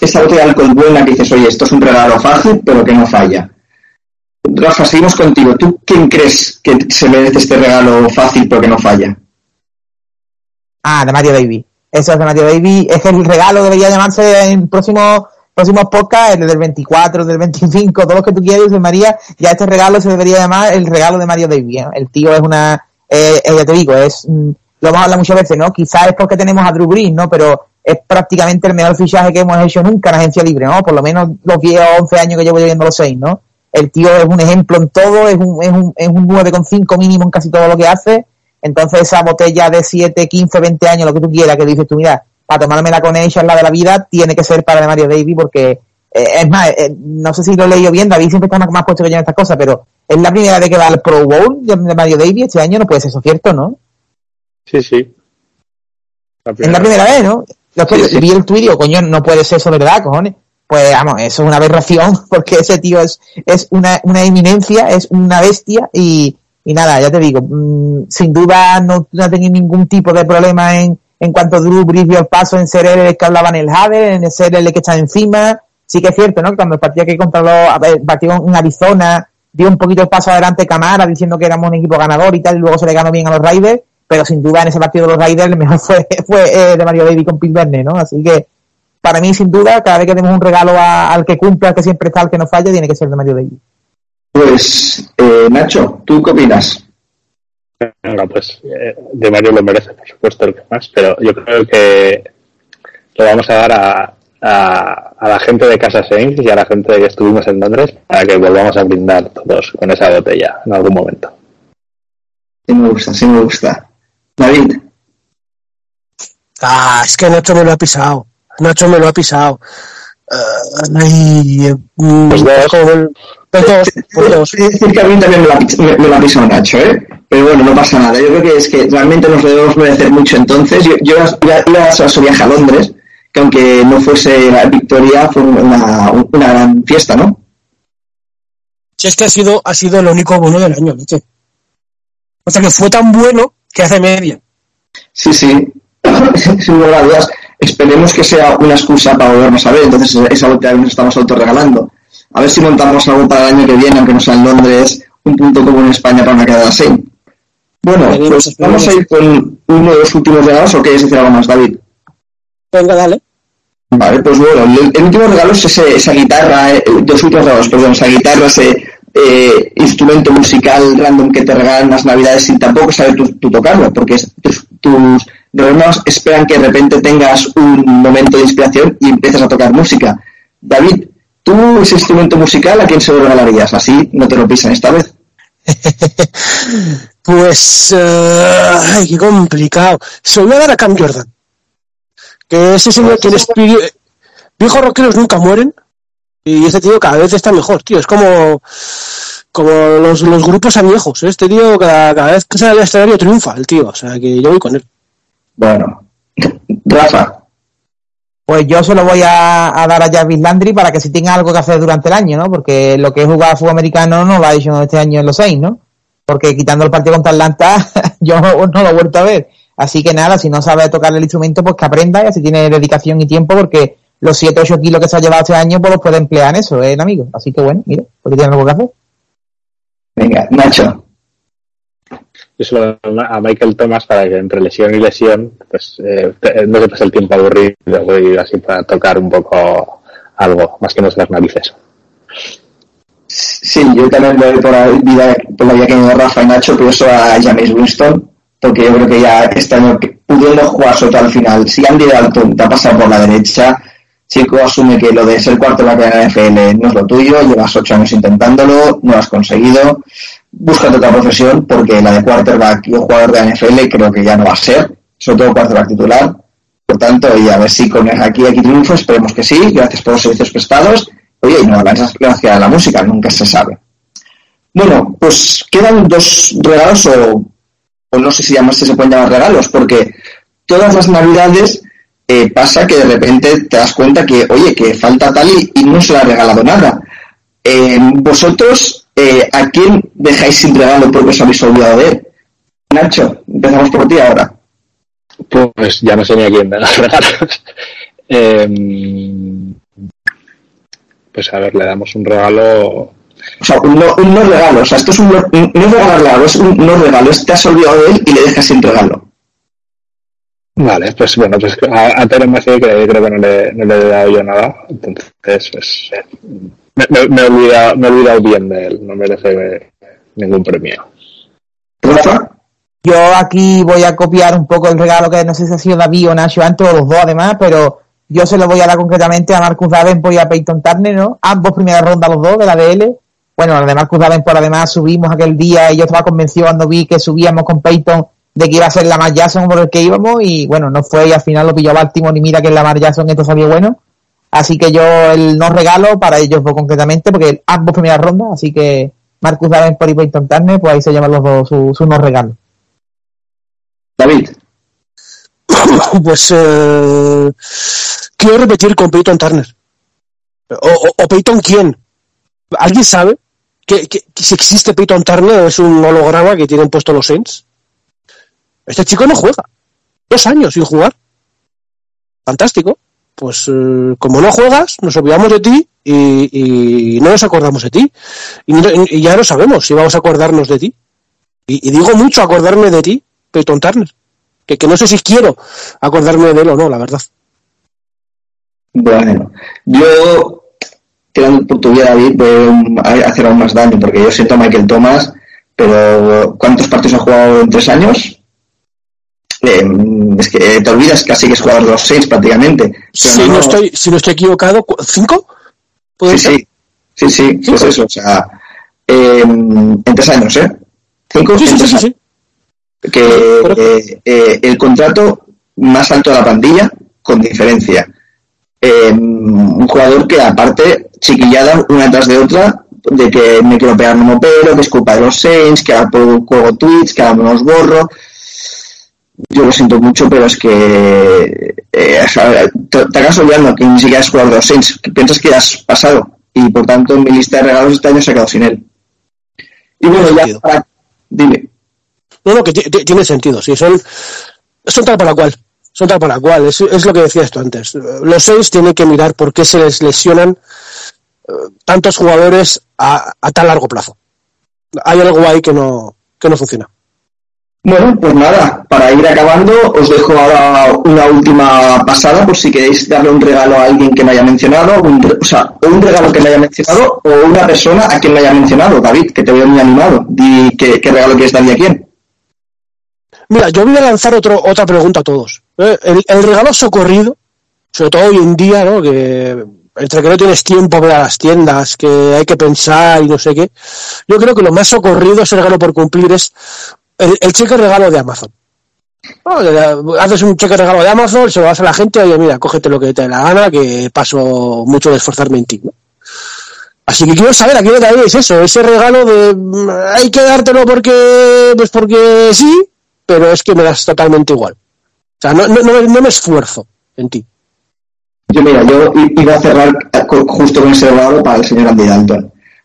esa botella de alcohol buena que dices, oye, esto es un regalo fácil, pero que no falla. Rafa, seguimos contigo. ¿Tú quién crees que se merece este regalo fácil, pero que no falla? Ah, de Mario Baby. Eso es de Mario Baby. Es el regalo debería llamarse en el próximo próximos podcasts, el del 24, el del 25, todos los que tú quieras, de María, ya este regalo se debería llamar el regalo de Mario David. El tío es una, eh, eh, ya te digo, es, mm, lo hemos hablado muchas veces, ¿no? Quizás es porque tenemos a Drew Brees, ¿no? Pero es prácticamente el mejor fichaje que hemos hecho nunca en agencia libre, ¿no? Por lo menos los 10 o 11 años que llevo llevando los 6, ¿no? El tío es un ejemplo en todo, es un, es un, es un 9,5 mínimo en casi todo lo que hace. Entonces esa botella de 7, 15, 20 años, lo que tú quieras, que dices tú, mira, para tomarme la connection, la de la vida, tiene que ser para de Mario David porque eh, es más, eh, no sé si lo he leído bien, David siempre está más, puesto que yo en estas cosas, pero es la primera vez que va al Pro Bowl de, Mario David este año, no puede ser eso cierto, ¿no? Sí, sí. es la primera vez, ¿no? Lo que vi el y digo, coño, no puede ser eso verdad, cojones. Pues vamos, eso es una aberración, porque ese tío es, es una, una eminencia, es una bestia y, y nada, ya te digo, mm, sin duda no, no ha tenido ningún tipo de problema en, en cuanto Drew Brees dio el paso en ser el que hablaba en el Jade, en ser el que está encima. Sí que es cierto, ¿no? Cuando el partido que contra los, partido en Arizona, dio un poquito el paso adelante Camara diciendo que éramos un equipo ganador y tal, y luego se le ganó bien a los Raiders, pero sin duda en ese partido de los Raiders el mejor fue, fue eh, de Mario David con Pete Verne, ¿no? Así que, para mí, sin duda, cada vez que tenemos un regalo al que cumple, al que siempre está, al que no falla, tiene que ser de Mario David. Pues, eh, Nacho, ¿tú qué opinas? Venga, pues eh, de Mario lo merece, por supuesto, el que más, pero yo creo que lo vamos a dar a, a, la gente de Casa Sainz y a la gente de que estuvimos en Londres para que volvamos a brindar todos con esa botella en algún momento. Sí me gusta, sí me gusta. David. Ah, es que Nacho me lo ha pisado. Nacho me lo ha pisado. Uh, pues dos. Pues dos, pues dos. Es que a mí también me ha, pisado Nacho, ¿eh? Pero bueno, no pasa nada. Yo creo que es que realmente nos debemos merecer mucho. Entonces, yo, yo iba a su viaje a Londres, que aunque no fuese la victoria, fue una, una gran fiesta, ¿no? Si es que ha sido, ha sido el único bueno del año, ¿viste? O sea que fue tan bueno que hace media. Sí, sí. Sin lugar a dudas. Esperemos que sea una excusa para volvernos a ver. Entonces, esa vuelta que nos estamos autorregalando. A ver si montamos algo para el año que viene, aunque no sea en Londres, un punto como en España para una quedada así. Bueno, pues vamos a ir con uno de los últimos regalos o quieres decir algo más, David. Venga, dale. Vale, pues bueno, el, último regalo es esa guitarra, eh, dos últimos regalos, perdón, esa guitarra, ese eh, instrumento musical random que te regalan las navidades sin tampoco saber tú, tocarlo, porque tus, tus hermanos esperan que de repente tengas un momento de inspiración y empieces a tocar música. David, tú ese instrumento musical, ¿a quién se lo regalarías? Así no te lo pisan esta vez. pues, uh, ay, qué complicado. Se lo voy a dar a Cam Jordan. Que ese señor que les pidió. Viejos rockeros nunca mueren. Y este tío cada vez está mejor, tío. Es como como los, los grupos añejos. ¿eh? Este tío cada, cada, vez que sale al escenario triunfa, el tío. O sea que yo voy con él. Bueno. Rafa. Pues yo se lo voy a, dar a Jarvis Landry para que si tenga algo que hacer durante el año, ¿no? Porque lo que es jugar a fútbol americano no lo ha hecho este año en los seis, ¿no? Porque quitando el partido contra Atlanta, yo no, lo he vuelto a ver. Así que nada, si no sabe tocar el instrumento, pues que aprenda y así tiene dedicación y tiempo, porque los 7 8 kilos que se ha llevado este año, pues los puede emplear en eso, ¿eh, amigo? Así que bueno, mira, porque tiene algo que hacer. Venga, Nacho yo solo a Michael Thomas para que entre lesión y lesión pues eh, no se pase el tiempo aburrido y así para tocar un poco algo más que no las narices sí yo también voy por la vida por la vida que me Rafa y Nacho pero eso a James Winston porque yo creo que ya este año pudiendo jugar sobre al final si Andy Dalton te ha pasado por la derecha Chico asume que lo de ser cuarto en la NFL no es lo tuyo, llevas ocho años intentándolo, no lo has conseguido búscate otra profesión porque la de quarterback y un jugador de NFL creo que ya no va a ser sobre todo quarterback titular. Por tanto, y a ver si con aquí, aquí triunfo, esperemos que sí, gracias por los servicios prestados. Oye, y no gracias a la música, nunca se sabe. Bueno, pues quedan dos regalos, o, o no sé si llamarse se pueden llamar regalos, porque todas las navidades eh, pasa que de repente te das cuenta que, oye, que falta tal y, y no se le ha regalado nada. Eh, vosotros, eh, ¿a quién dejáis sin regalo porque os habéis olvidado de él? Nacho, empezamos por ti ahora. Pues ya no sé ni a quién dar los regalos. Em, pues a ver, le damos un regalo. O sea, un no, un no regalo. O sea, esto es un no, no regalo, es un no regalo. Es te has olvidado de él y le dejas sin regalo. Vale, pues bueno, pues a, a Tere Macié que creo que no le, no le he dado yo nada. Entonces, pues eh, me, me, me he olvidado, me he olvidado bien de él. No merece ningún premio. Rafa, Yo aquí voy a copiar un poco el regalo que no sé si ha sido David o Nacho antes o los dos además, pero yo se lo voy a dar concretamente a Marcus Davenport y a Peyton Turner, ¿no? Ambos primera ronda los dos de la DL. Bueno, la de Marcus Davenport además subimos aquel día y yo estaba convencido cuando vi que subíamos con Peyton de que iba a ser Lamar Jackson por el que íbamos y bueno, no fue y al final lo pilló Baltimore y mira que el Lamar Jackson esto salió bueno. Así que yo el no regalo para ellos dos concretamente porque ambos primera ronda, así que Marcus Davenport y Peyton Turner, pues ahí se llevan los dos su, su no regalo. David, Pues eh, quiero repetir con Peyton Turner. O, o- o Peyton quién? ¿Alguien sabe que, que- que si existe Peyton Turner es un holograma que tienen puesto los Saints? Este chico no juega. Dos años sin jugar. Fantástico. Pues eh, como no juegas, nos olvidamos de ti y, no nos acordamos de ti. Y, ya no sabemos si vamos a acordarnos de ti. Y, digo mucho acordarme de ti, Peyton Turner. Que, que no sé si quiero acordarme de él o no, la verdad. bueno, yo, tirando por tu vida, David, voy a hacer aún más daño, porque yo siento a Michael Thomas, pero ¿cuántos partidos ha jugado en tres años? Eh, es que te olvidas casi que es jugador de los seis prácticamente. Si no, estoy, si no estoy equivocado, ¿cu- ¿cinco? ¿Puede Sí, sí, sí, sí, pues eso, o sea, eh, en tres años, ¿eh? Cinco Sí, sí, que eh, eh, el contrato más alto de la plantilla, con diferencia. Eh, un jugador que aparte chiquillada una tras de otra de que me quiero pegar no me pelo, que es culpa de los Saints, que ahora juego tweets, que ahora me los borro. Yo lo siento mucho, pero es que eh, te, te acabas olvidando que ni siquiera es jugador de los Saints, que piensas que has pasado y por tanto en mi lista de regalos este año se ha quedado sin él. Y bueno, ya sentido. para, dime. No, no, que ti- ti- tiene sentido, sí, son, son tal para cual. Son tal para cual, es, es lo que decías tú antes. Los seis tienen que mirar por qué se les lesionan eh, tantos jugadores a, a tan largo plazo. Hay algo ahí que no, que no funciona. Bueno, pues nada, para ir acabando, os dejo ahora una última pasada por si queréis darle un regalo a alguien que me haya mencionado, un o sea, un regalo que me haya mencionado o una persona a quien me haya mencionado. David, que te veo muy animado. Di qué, qué regalo quieres darle a quién. Mira, yo voy a lanzar otro, otra pregunta a todos. Eh, El, el regalo socorrido, sobre todo hoy en día, ¿no? Que entre que no tienes tiempo para las tiendas, que hay que pensar y no sé qué. Yo creo que lo más socorrido, ese regalo por cumplir, es el, cheque regalo de Amazon. Haces un cheque regalo de Amazon, se lo das a la gente, oye, mira, cógete lo que te dé la gana, que paso mucho de esforzarme en ti. Así que quiero saber a quién le daréis eso, ese regalo de hay que dártelo porque, pues porque sí, pero es que me das totalmente igual. O sea, no, no, no, no me esfuerzo en ti. Yo, mira, yo iba a cerrar co- justo con ese regalo para el señor Andy.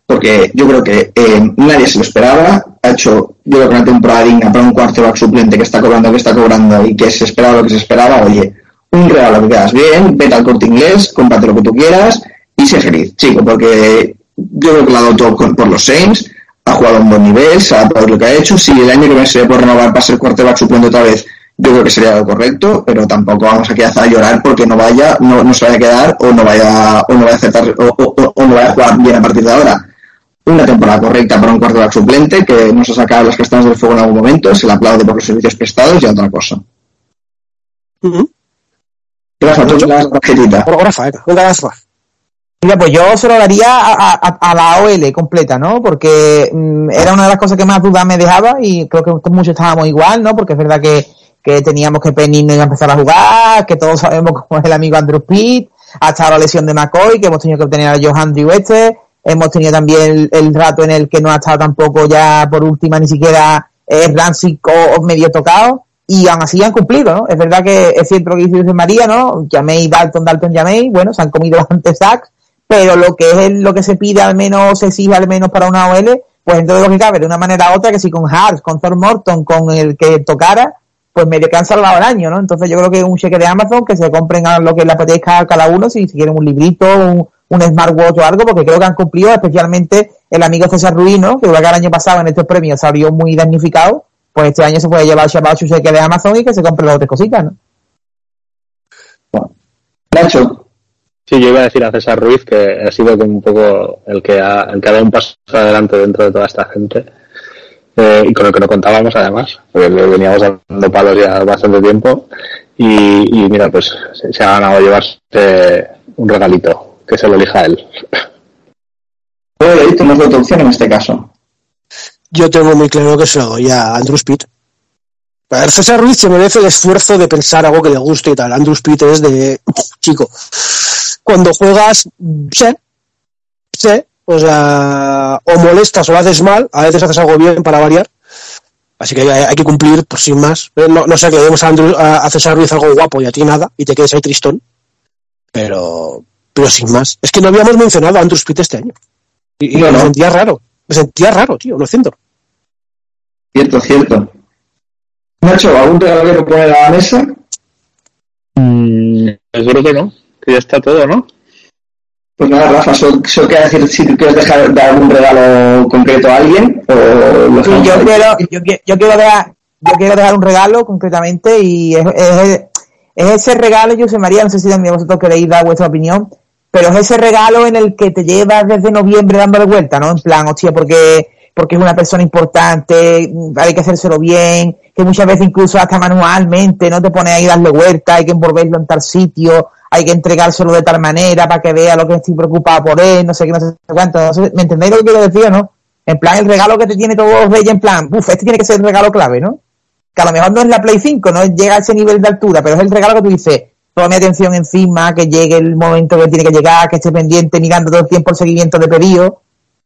Porque yo creo que eh, nadie se lo esperaba. Ha hecho, yo creo que una temporada digna para un quarterback suplente que está cobrando, que está cobrando y que se esperaba lo que se esperaba. Oye, un regalo que quedas bien, vete al corte inglés, cómprate lo que tú quieras y sé feliz, chico, porque yo creo que lo ha dado todo por los Saints, ha jugado a un buen nivel, adaptado a lo que ha hecho. Si el año que viene se puede renovar para ser quarterback suplente otra vez, yo creo que sería lo correcto, pero tampoco vamos a hacer a llorar porque no vaya, no, no se vaya a quedar o no vaya, o no vaya a aceptar, o- o- o no vaya a jugar bien a partir de ahora. Una temporada correcta para un quarterback suplente que nos ha sacado las castañas del fuego en algún momento, se le aplaude por los servicios prestados y otra cosa. Ujú. Rafa, tú la tarjetita. Por Rafa, venga, venga, Rafa. Mira, pues yo se lo daría a, a- a la OL completa, ¿no? Porque mm, era una de las cosas que más dudas me dejaba y creo que muchos estábamos igual, ¿no? Porque es verdad que, que teníamos que Penny no iba a empezar a jugar, que todos sabemos cómo es el amigo Andrew Pitt, hasta la lesión de McCoy, que hemos tenido que obtener a Joe Andrew este, hemos tenido también el, rato en el que no ha estado tampoco ya por última ni siquiera eh, o, medio tocado, y aún así han cumplido, ¿no? Es verdad que es cierto lo que dice María, ¿no? Llamé Dalton, Dalton, llamé, bueno, se han comido bastantes sacks, pero lo que es lo que se pide al menos, se exige al menos para una OL, pues entonces lo que cabe de una manera u otra, que si con Hart, con Thor Morton, con el que tocara, pues medio que han salvado el año, ¿no? Entonces yo creo que un cheque de Amazon, que se compren a lo que le apetezca a cada uno, si, quieren un librito, un, un smartwatch o algo, porque creo que han cumplido, especialmente el amigo César Ruiz, ¿no? Que el año pasado en estos premios salió muy damnificado, pues este año se puede llevar a su cheque de Amazon y que se compre las otras cositas, ¿no? Nacho. Sí, yo iba a decir a César Ruiz que ha sido como un poco el que ha, el que ha dado un paso adelante dentro de toda esta gente eh, y con el que no contábamos además, porque le veníamos dando palos ya bastante tiempo y, mira, pues se, ha ganado llevarse un regalito, que se lo elija él. Tenemos otra opción en este caso. Yo tengo muy claro que se lo doy a Andrew Speed. A César Ruiz se merece el esfuerzo de pensar algo que le guste y tal. Andrew Speed es de chico. Cuando juegas, sé, sé, o sea, o molestas o lo haces mal, a veces haces algo bien para variar. Así que hay, que cumplir, por sin más. Eh, no, no sé, que demos a, a, César Ruiz algo guapo y a ti nada, y te quedes ahí tristón. Pero, pero sin más. Es que no habíamos mencionado a Andrew Speed este año. Y, me sentía raro. Me sentía raro, tío, lo siento. Cierto, cierto. Nacho, ¿algún regalo que poner a la mesa? Mm, creo que no, que ya está todo, ¿no? Pues nada, Rafa, ¿solo, queda decir si quieres dejar dar algún regalo concreto a alguien? O yo, quiero, yo, yo, quiero dejar, yo quiero dejar un regalo concretamente y es, es, es ese regalo, José María, no sé si también vosotros queréis dar vuestra opinión, pero es ese regalo en el que te llevas desde noviembre dándole vuelta, ¿no? En plan, hostia, porque, porque es una persona importante, hay que hacérselo bien, que muchas veces incluso hasta manualmente, ¿no? Te pones ahí darle vuelta, hay que envolverlo en tal sitio, hay que entregárselo de tal manera para que vea lo que estoy preocupado por él, no sé qué, no sé cuánto. ¿Me entendéis lo que quiero decir, no? En plan, el regalo que te tiene todos los reyes, en plan, uff, este tiene que ser el regalo clave, ¿no? Que a lo mejor no es la Play 5, no llega a ese nivel de altura, pero es el regalo que tú dices, toda mi atención encima, que llegue el momento que tiene que llegar, que esté pendiente, mirando todo el tiempo el seguimiento de pedido,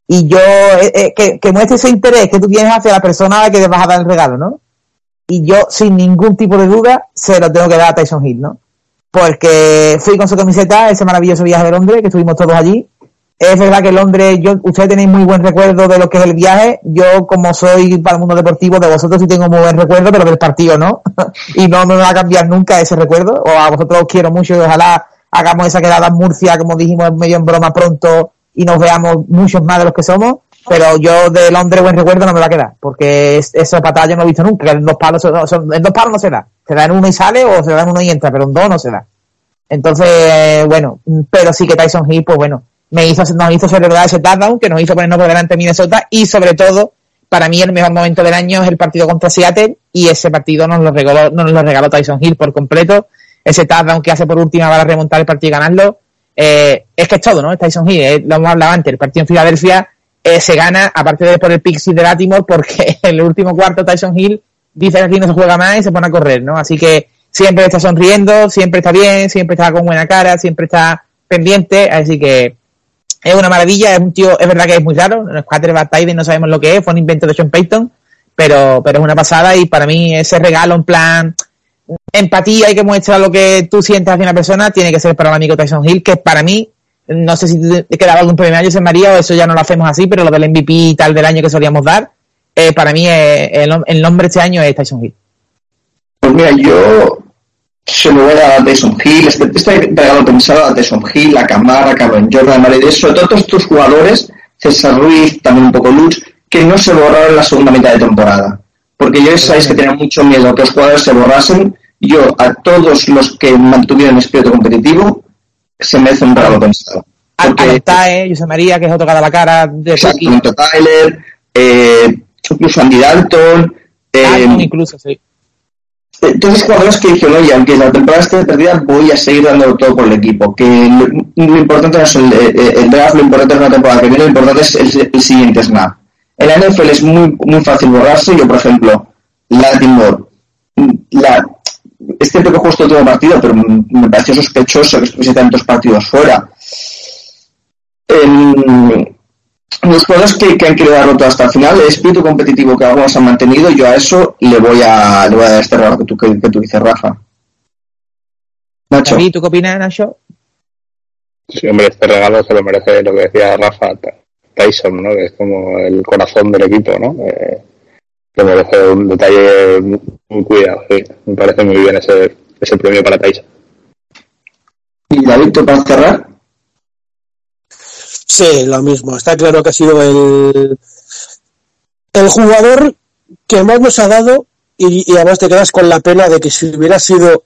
y yo, eh, eh, que, que muestre ese interés que tú tienes hacia la persona a la que le vas a dar el regalo, ¿no? Y yo, sin ningún tipo de duda, se lo tengo que dar a Tyson Hill, ¿no? porque fui con su camiseta ese maravilloso viaje de Londres, que estuvimos todos allí. Es verdad que Londres, yo, ustedes tenéis muy buen recuerdo de lo que es el viaje. Yo, como soy para el mundo deportivo, de vosotros sí tengo muy buen recuerdo, pero del partido no. y no me va a cambiar nunca ese recuerdo. O a vosotros os quiero mucho y ojalá hagamos esa quedada en Murcia, como dijimos medio en broma pronto, y nos veamos muchos más de los que somos. Pero yo de Londres buen recuerdo no me va a quedar, porque esa patada yo no he visto nunca. En dos palos, en dos palos no se da se da en uno y sale o se da en uno y entra, pero en dos no se da. Entonces, bueno, pero sí que Tyson Hill, pues bueno, me hizo, nos hizo celebrar ese touchdown que nos hizo ponernos por delante Minnesota y sobre todo, para mí el mejor momento del año es el partido contra Seattle y ese partido nos lo regaló, nos lo regaló Tyson Hill por completo. Ese touchdown que hace por última para remontar el partido y ganarlo. Eh, es que es todo, ¿no? Tyson Hill, eh, lo hemos hablado antes, el partido en Filadelfia eh, se gana, aparte de por el Pixie de Latimore, porque en el último cuarto Tyson Hill dice que aquí no se juega más y se pone a correr, ¿no? Así que siempre está sonriendo, siempre está bien, siempre está con buena cara, siempre está pendiente, así que es una maravilla, es un tío, es verdad que es muy raro, los quarterback Tiden no sabemos lo que es, fue un invento de Sean Payton, pero, pero es una pasada y para mí ese regalo en plan empatía y que muestra lo que tú sientes hacia una persona tiene que ser para el amigo Tyson Hill, que para mí, no sé si te quedaba algún premio año en María o eso ya no lo hacemos así, pero lo del MVP y tal del año que solíamos dar, eh, para mí eh, el, nombre este año es Tyson Hill. Pues mira, yo se me voy a dar a Tyson Hill, este, este regalo pensado a Tyson Hill, a Camara, a Cameron Jordan, a sobre todo todos estos jugadores, César Ruiz, también un poco Lutz, que no se borraron en la segunda mitad de temporada. Porque yo sabéis que tenía mucho miedo que los jugadores se borrasen. Yo, a todos los que mantuvieron espíritu competitivo, se me hace un regalo pensado. Porque, eh, José María, que es otro cara a la cara de aquí. Tyler, eh, incluso Andy Dalton. Eh, incluso, sí. Entonces, jugadores que dijeron, oye, aunque la temporada esté perdida, voy a seguir dando todo por el equipo. Que lo, importante no es el, draft, lo importante es la temporada que viene, lo importante es el, siguiente snap. En la NFL es muy, muy fácil borrarse. Yo, por ejemplo, Latimore, la, es cierto que justo todo partido, pero me pareció sospechoso que estuviese tantos partidos fuera. Los jugadores que, han querido darlo todo hasta el final, el espíritu competitivo que algunos han mantenido, yo a eso le voy a, le voy a dar este regalo que tú, que, tú dices, Rafa. Nacho. ¿Y tú qué opinas, Nacho? Sí, hombre, este regalo se lo merece lo que decía Rafa Tyson, ¿no? Que es como el corazón del equipo, ¿no? Eh, que merece un detalle muy, cuidado. Sí. Me parece muy bien ese, ese premio para Tyson. ¿Y David, tú para cerrar? Sí, lo mismo. Está claro que ha sido el, el jugador que más nos ha dado y, además te quedas con la pena de que si hubiera sido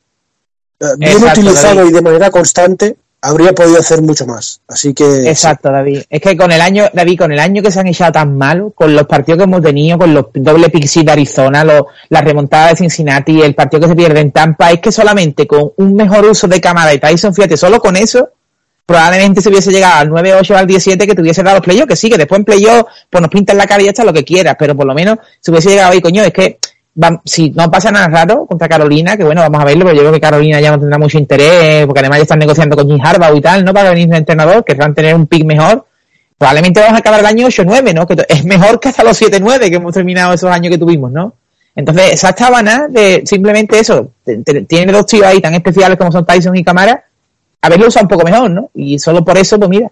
eh, bien utilizado y de manera constante, habría podido hacer mucho más. Así que. Exacto, David. Es que con el año, David, con el año que se han echado tan mal, con los partidos que hemos tenido, con los doble pixie de Arizona, los, la remontada de Cincinnati, el partido que se pierde en Tampa, es que solamente con un mejor uso de cámara de Tyson, fíjate, solo con eso, probablemente se hubiese llegado al 9-8 al 17 que te hubiese dado los playoffs, que sí, que después en playoffs, pues nos pintan la cara y echa lo que quieras, pero por lo menos se hubiese llegado ahí, coño, es que si no pasa nada raro contra Carolina, que bueno, vamos a verlo, pero yo creo que Carolina ya no tendrá mucho interés, porque además ya están negociando con Jim Harbaugh y tal, ¿no? Para venir de entrenador, que van a tener un pick mejor. Probablemente vamos a acabar el año 8-9, ¿no? Que es mejor que hasta los 7-9 que hemos terminado esos años que tuvimos, ¿no? Entonces, esa estábana de simplemente eso, tiene dos tíos ahí tan especiales como son Tyson y Camara, haberlo usado un poco mejor, ¿no? Y solo por eso, pues mira,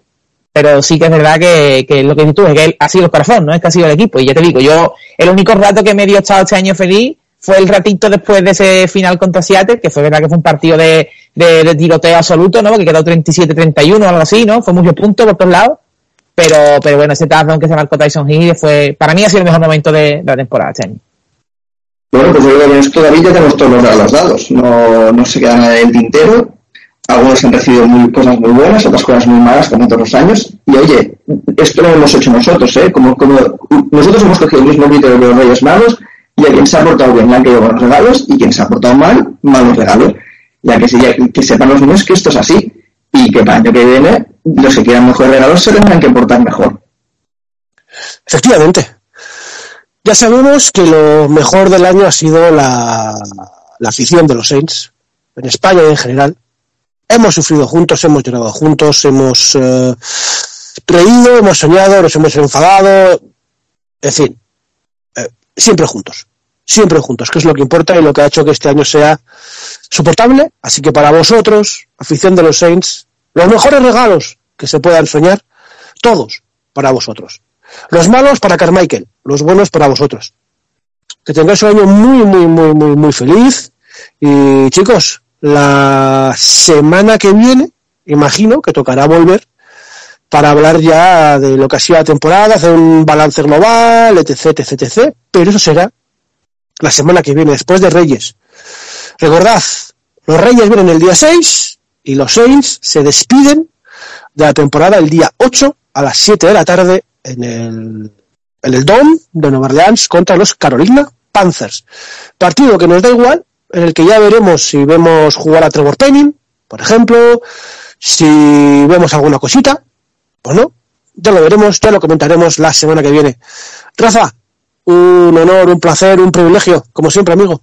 pero sí que es verdad que, que lo que dices tú es que él ha sido el corazón, no es que ha sido el equipo. Y ya te digo, yo, el único rato que me dio estado este año feliz fue el ratito después de ese final contra Seattle, que fue verdad que fue un partido de, de, tiroteo absoluto, ¿no? Que quedó 37-31 o algo así, ¿no? Fue mucho punto por todos lados. Pero, pero bueno, ese touchdown que se marcó Tyson Hill fue, para mí ha sido el mejor momento de, la temporada este año. Bueno, pues yo creo que en esto David tenemos todos los dados. No, no se quedan en el tintero algunos han recibido cosas muy buenas, otras cosas muy malas, como todos los años. Y oye, esto lo hemos hecho nosotros, ¿eh? Como, como nosotros hemos cogido el mismo criterio de los Reyes Magos y a quien se ha portado bien le han caído buenos regalos y quien se ha portado mal, malos regalos. Ya que, sepan los niños que esto es así y que para el año que viene los que quieran mejores regalos se tendrán que portar mejor. Efectivamente. Ya sabemos que lo mejor del año ha sido la, afición de los Saints, en España en general hemos sufrido juntos, hemos llorado juntos, hemos eh, reído, hemos soñado, nos hemos enfadado, en fin, eh, siempre juntos, siempre juntos, que es lo que importa y lo que ha hecho que este año sea soportable. Así que para vosotros, afición de los Saints, los mejores regalos que se puedan soñar, todos para vosotros. Los malos para Carmichael, los buenos para vosotros. Que tengáis un año muy, muy, muy, muy, muy feliz. Y chicos, la semana que viene, imagino que tocará volver para hablar ya de lo que ha sido la temporada, hacer un balance global, etc, etc, etc. Pero eso será la semana que viene, después de Reyes. Recordad, los Reyes vienen el día 6 y los Saints se despiden de la temporada el día 8 a las 7 de la tarde en el, en el Dome de Nueva Orleans contra los Carolina Panthers. Partido que nos da igual en el que ya veremos si vemos jugar a Trevor Penning, por ejemplo, si vemos alguna cosita, o no, ya lo veremos, ya lo comentaremos la semana que viene. Rafa, un honor, un placer, un privilegio, como siempre, amigo.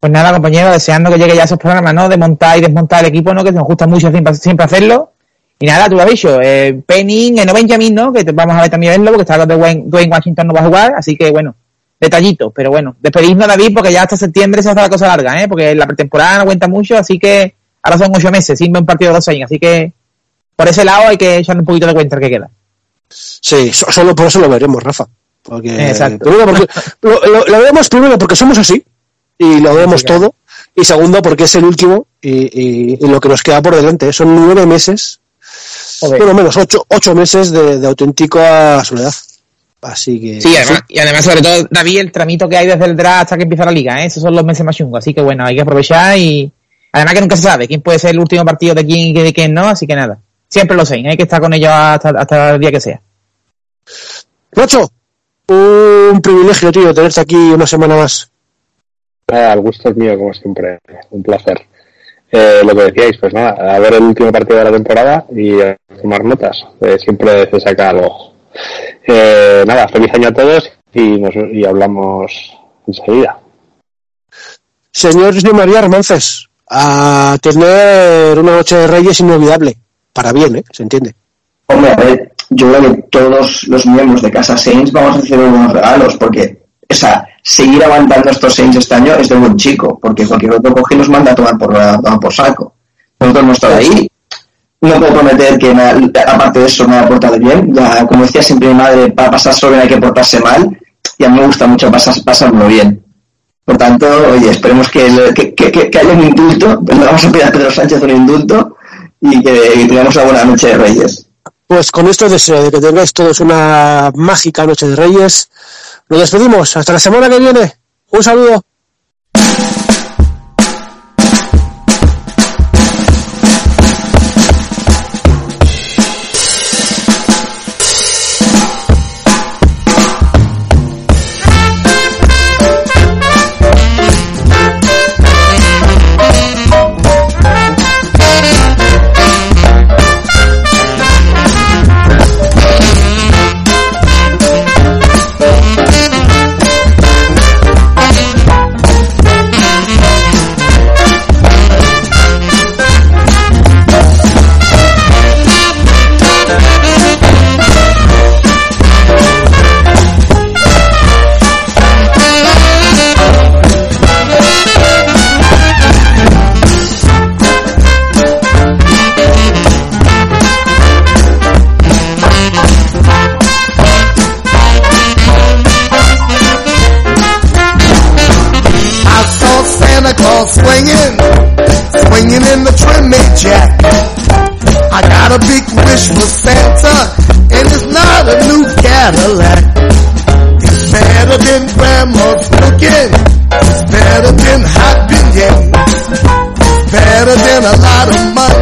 Pues nada, compañero, deseando que llegue ya esos programas, ¿no? De montar y desmontar el equipo, ¿no? Que nos gusta mucho siempre, hacerlo. Y nada, tú lo has dicho, eh, Penning, eh, no Benjamin, ¿no? Que vamos a ver también verlo, porque está de Dwayne Washington no va a jugar, así que bueno, detallito, pero bueno, despedidnos David porque ya hasta septiembre se hace la cosa larga, ¿eh? porque la pretemporada no cuenta mucho, así que ahora son ocho meses, sin un partido de dos años, así que por ese lado hay que echarle un poquito de cuenta que queda. Sí, solo por eso lo veremos, Rafa. Porque, Exacto. lo, veremos primero porque somos así y lo vemos todo, y segundo porque es el último y, lo que nos queda por delante. Son nueve meses, por lo menos ocho, ocho meses de, de auténtica soledad. Así que. Sí, y además, sobre todo, David, el tramito que hay desde el draft hasta que empieza la liga, ¿eh? esos son los meses más chungos. Así que bueno, hay que aprovechar y. Además que nunca se sabe quién puede ser el último partido de quién y de quién no, así que nada. Siempre lo sé, hay que estar con ellos hasta, hasta el día que sea. Rocho, un privilegio, tío, tenerte aquí una semana más. Nada, el gusto es mío, como siempre. Un placer. Eh, lo que decíais, pues nada, a ver el último partido de la temporada y a tomar notas. Eh, siempre se saca algo. Eh, nada, feliz año a todos y, nos, y hablamos enseguida. Señor José María Romances, a tener una noche de Reyes inolvidable. Para bien, ¿eh? Se entiende. Hombre, a ver, yo creo que todos los miembros de Casa Saints vamos a hacer unos regalos, porque, o sea, seguir aguantando estos Saints este año es de buen chico, porque cualquier otro coge y nos manda a tomar por, a tomar por saco. Nosotros hemos estado ahí. No puedo prometer que aparte de eso me ha portado bien. Ya, como decía siempre mi madre, para pasar sobre hay que portarse mal. Y a mí me gusta mucho pasar, pasarlo bien. Por tanto, oye, esperemos que, que, que- haya un indulto. Vamos a pedir a Pedro Sánchez un indulto y que, que tengamos una buena noche de Reyes. Pues con esto deseo de que tengáis todos una mágica noche de Reyes. Nos despedimos. Hasta la semana que viene. Un saludo. A lot of money.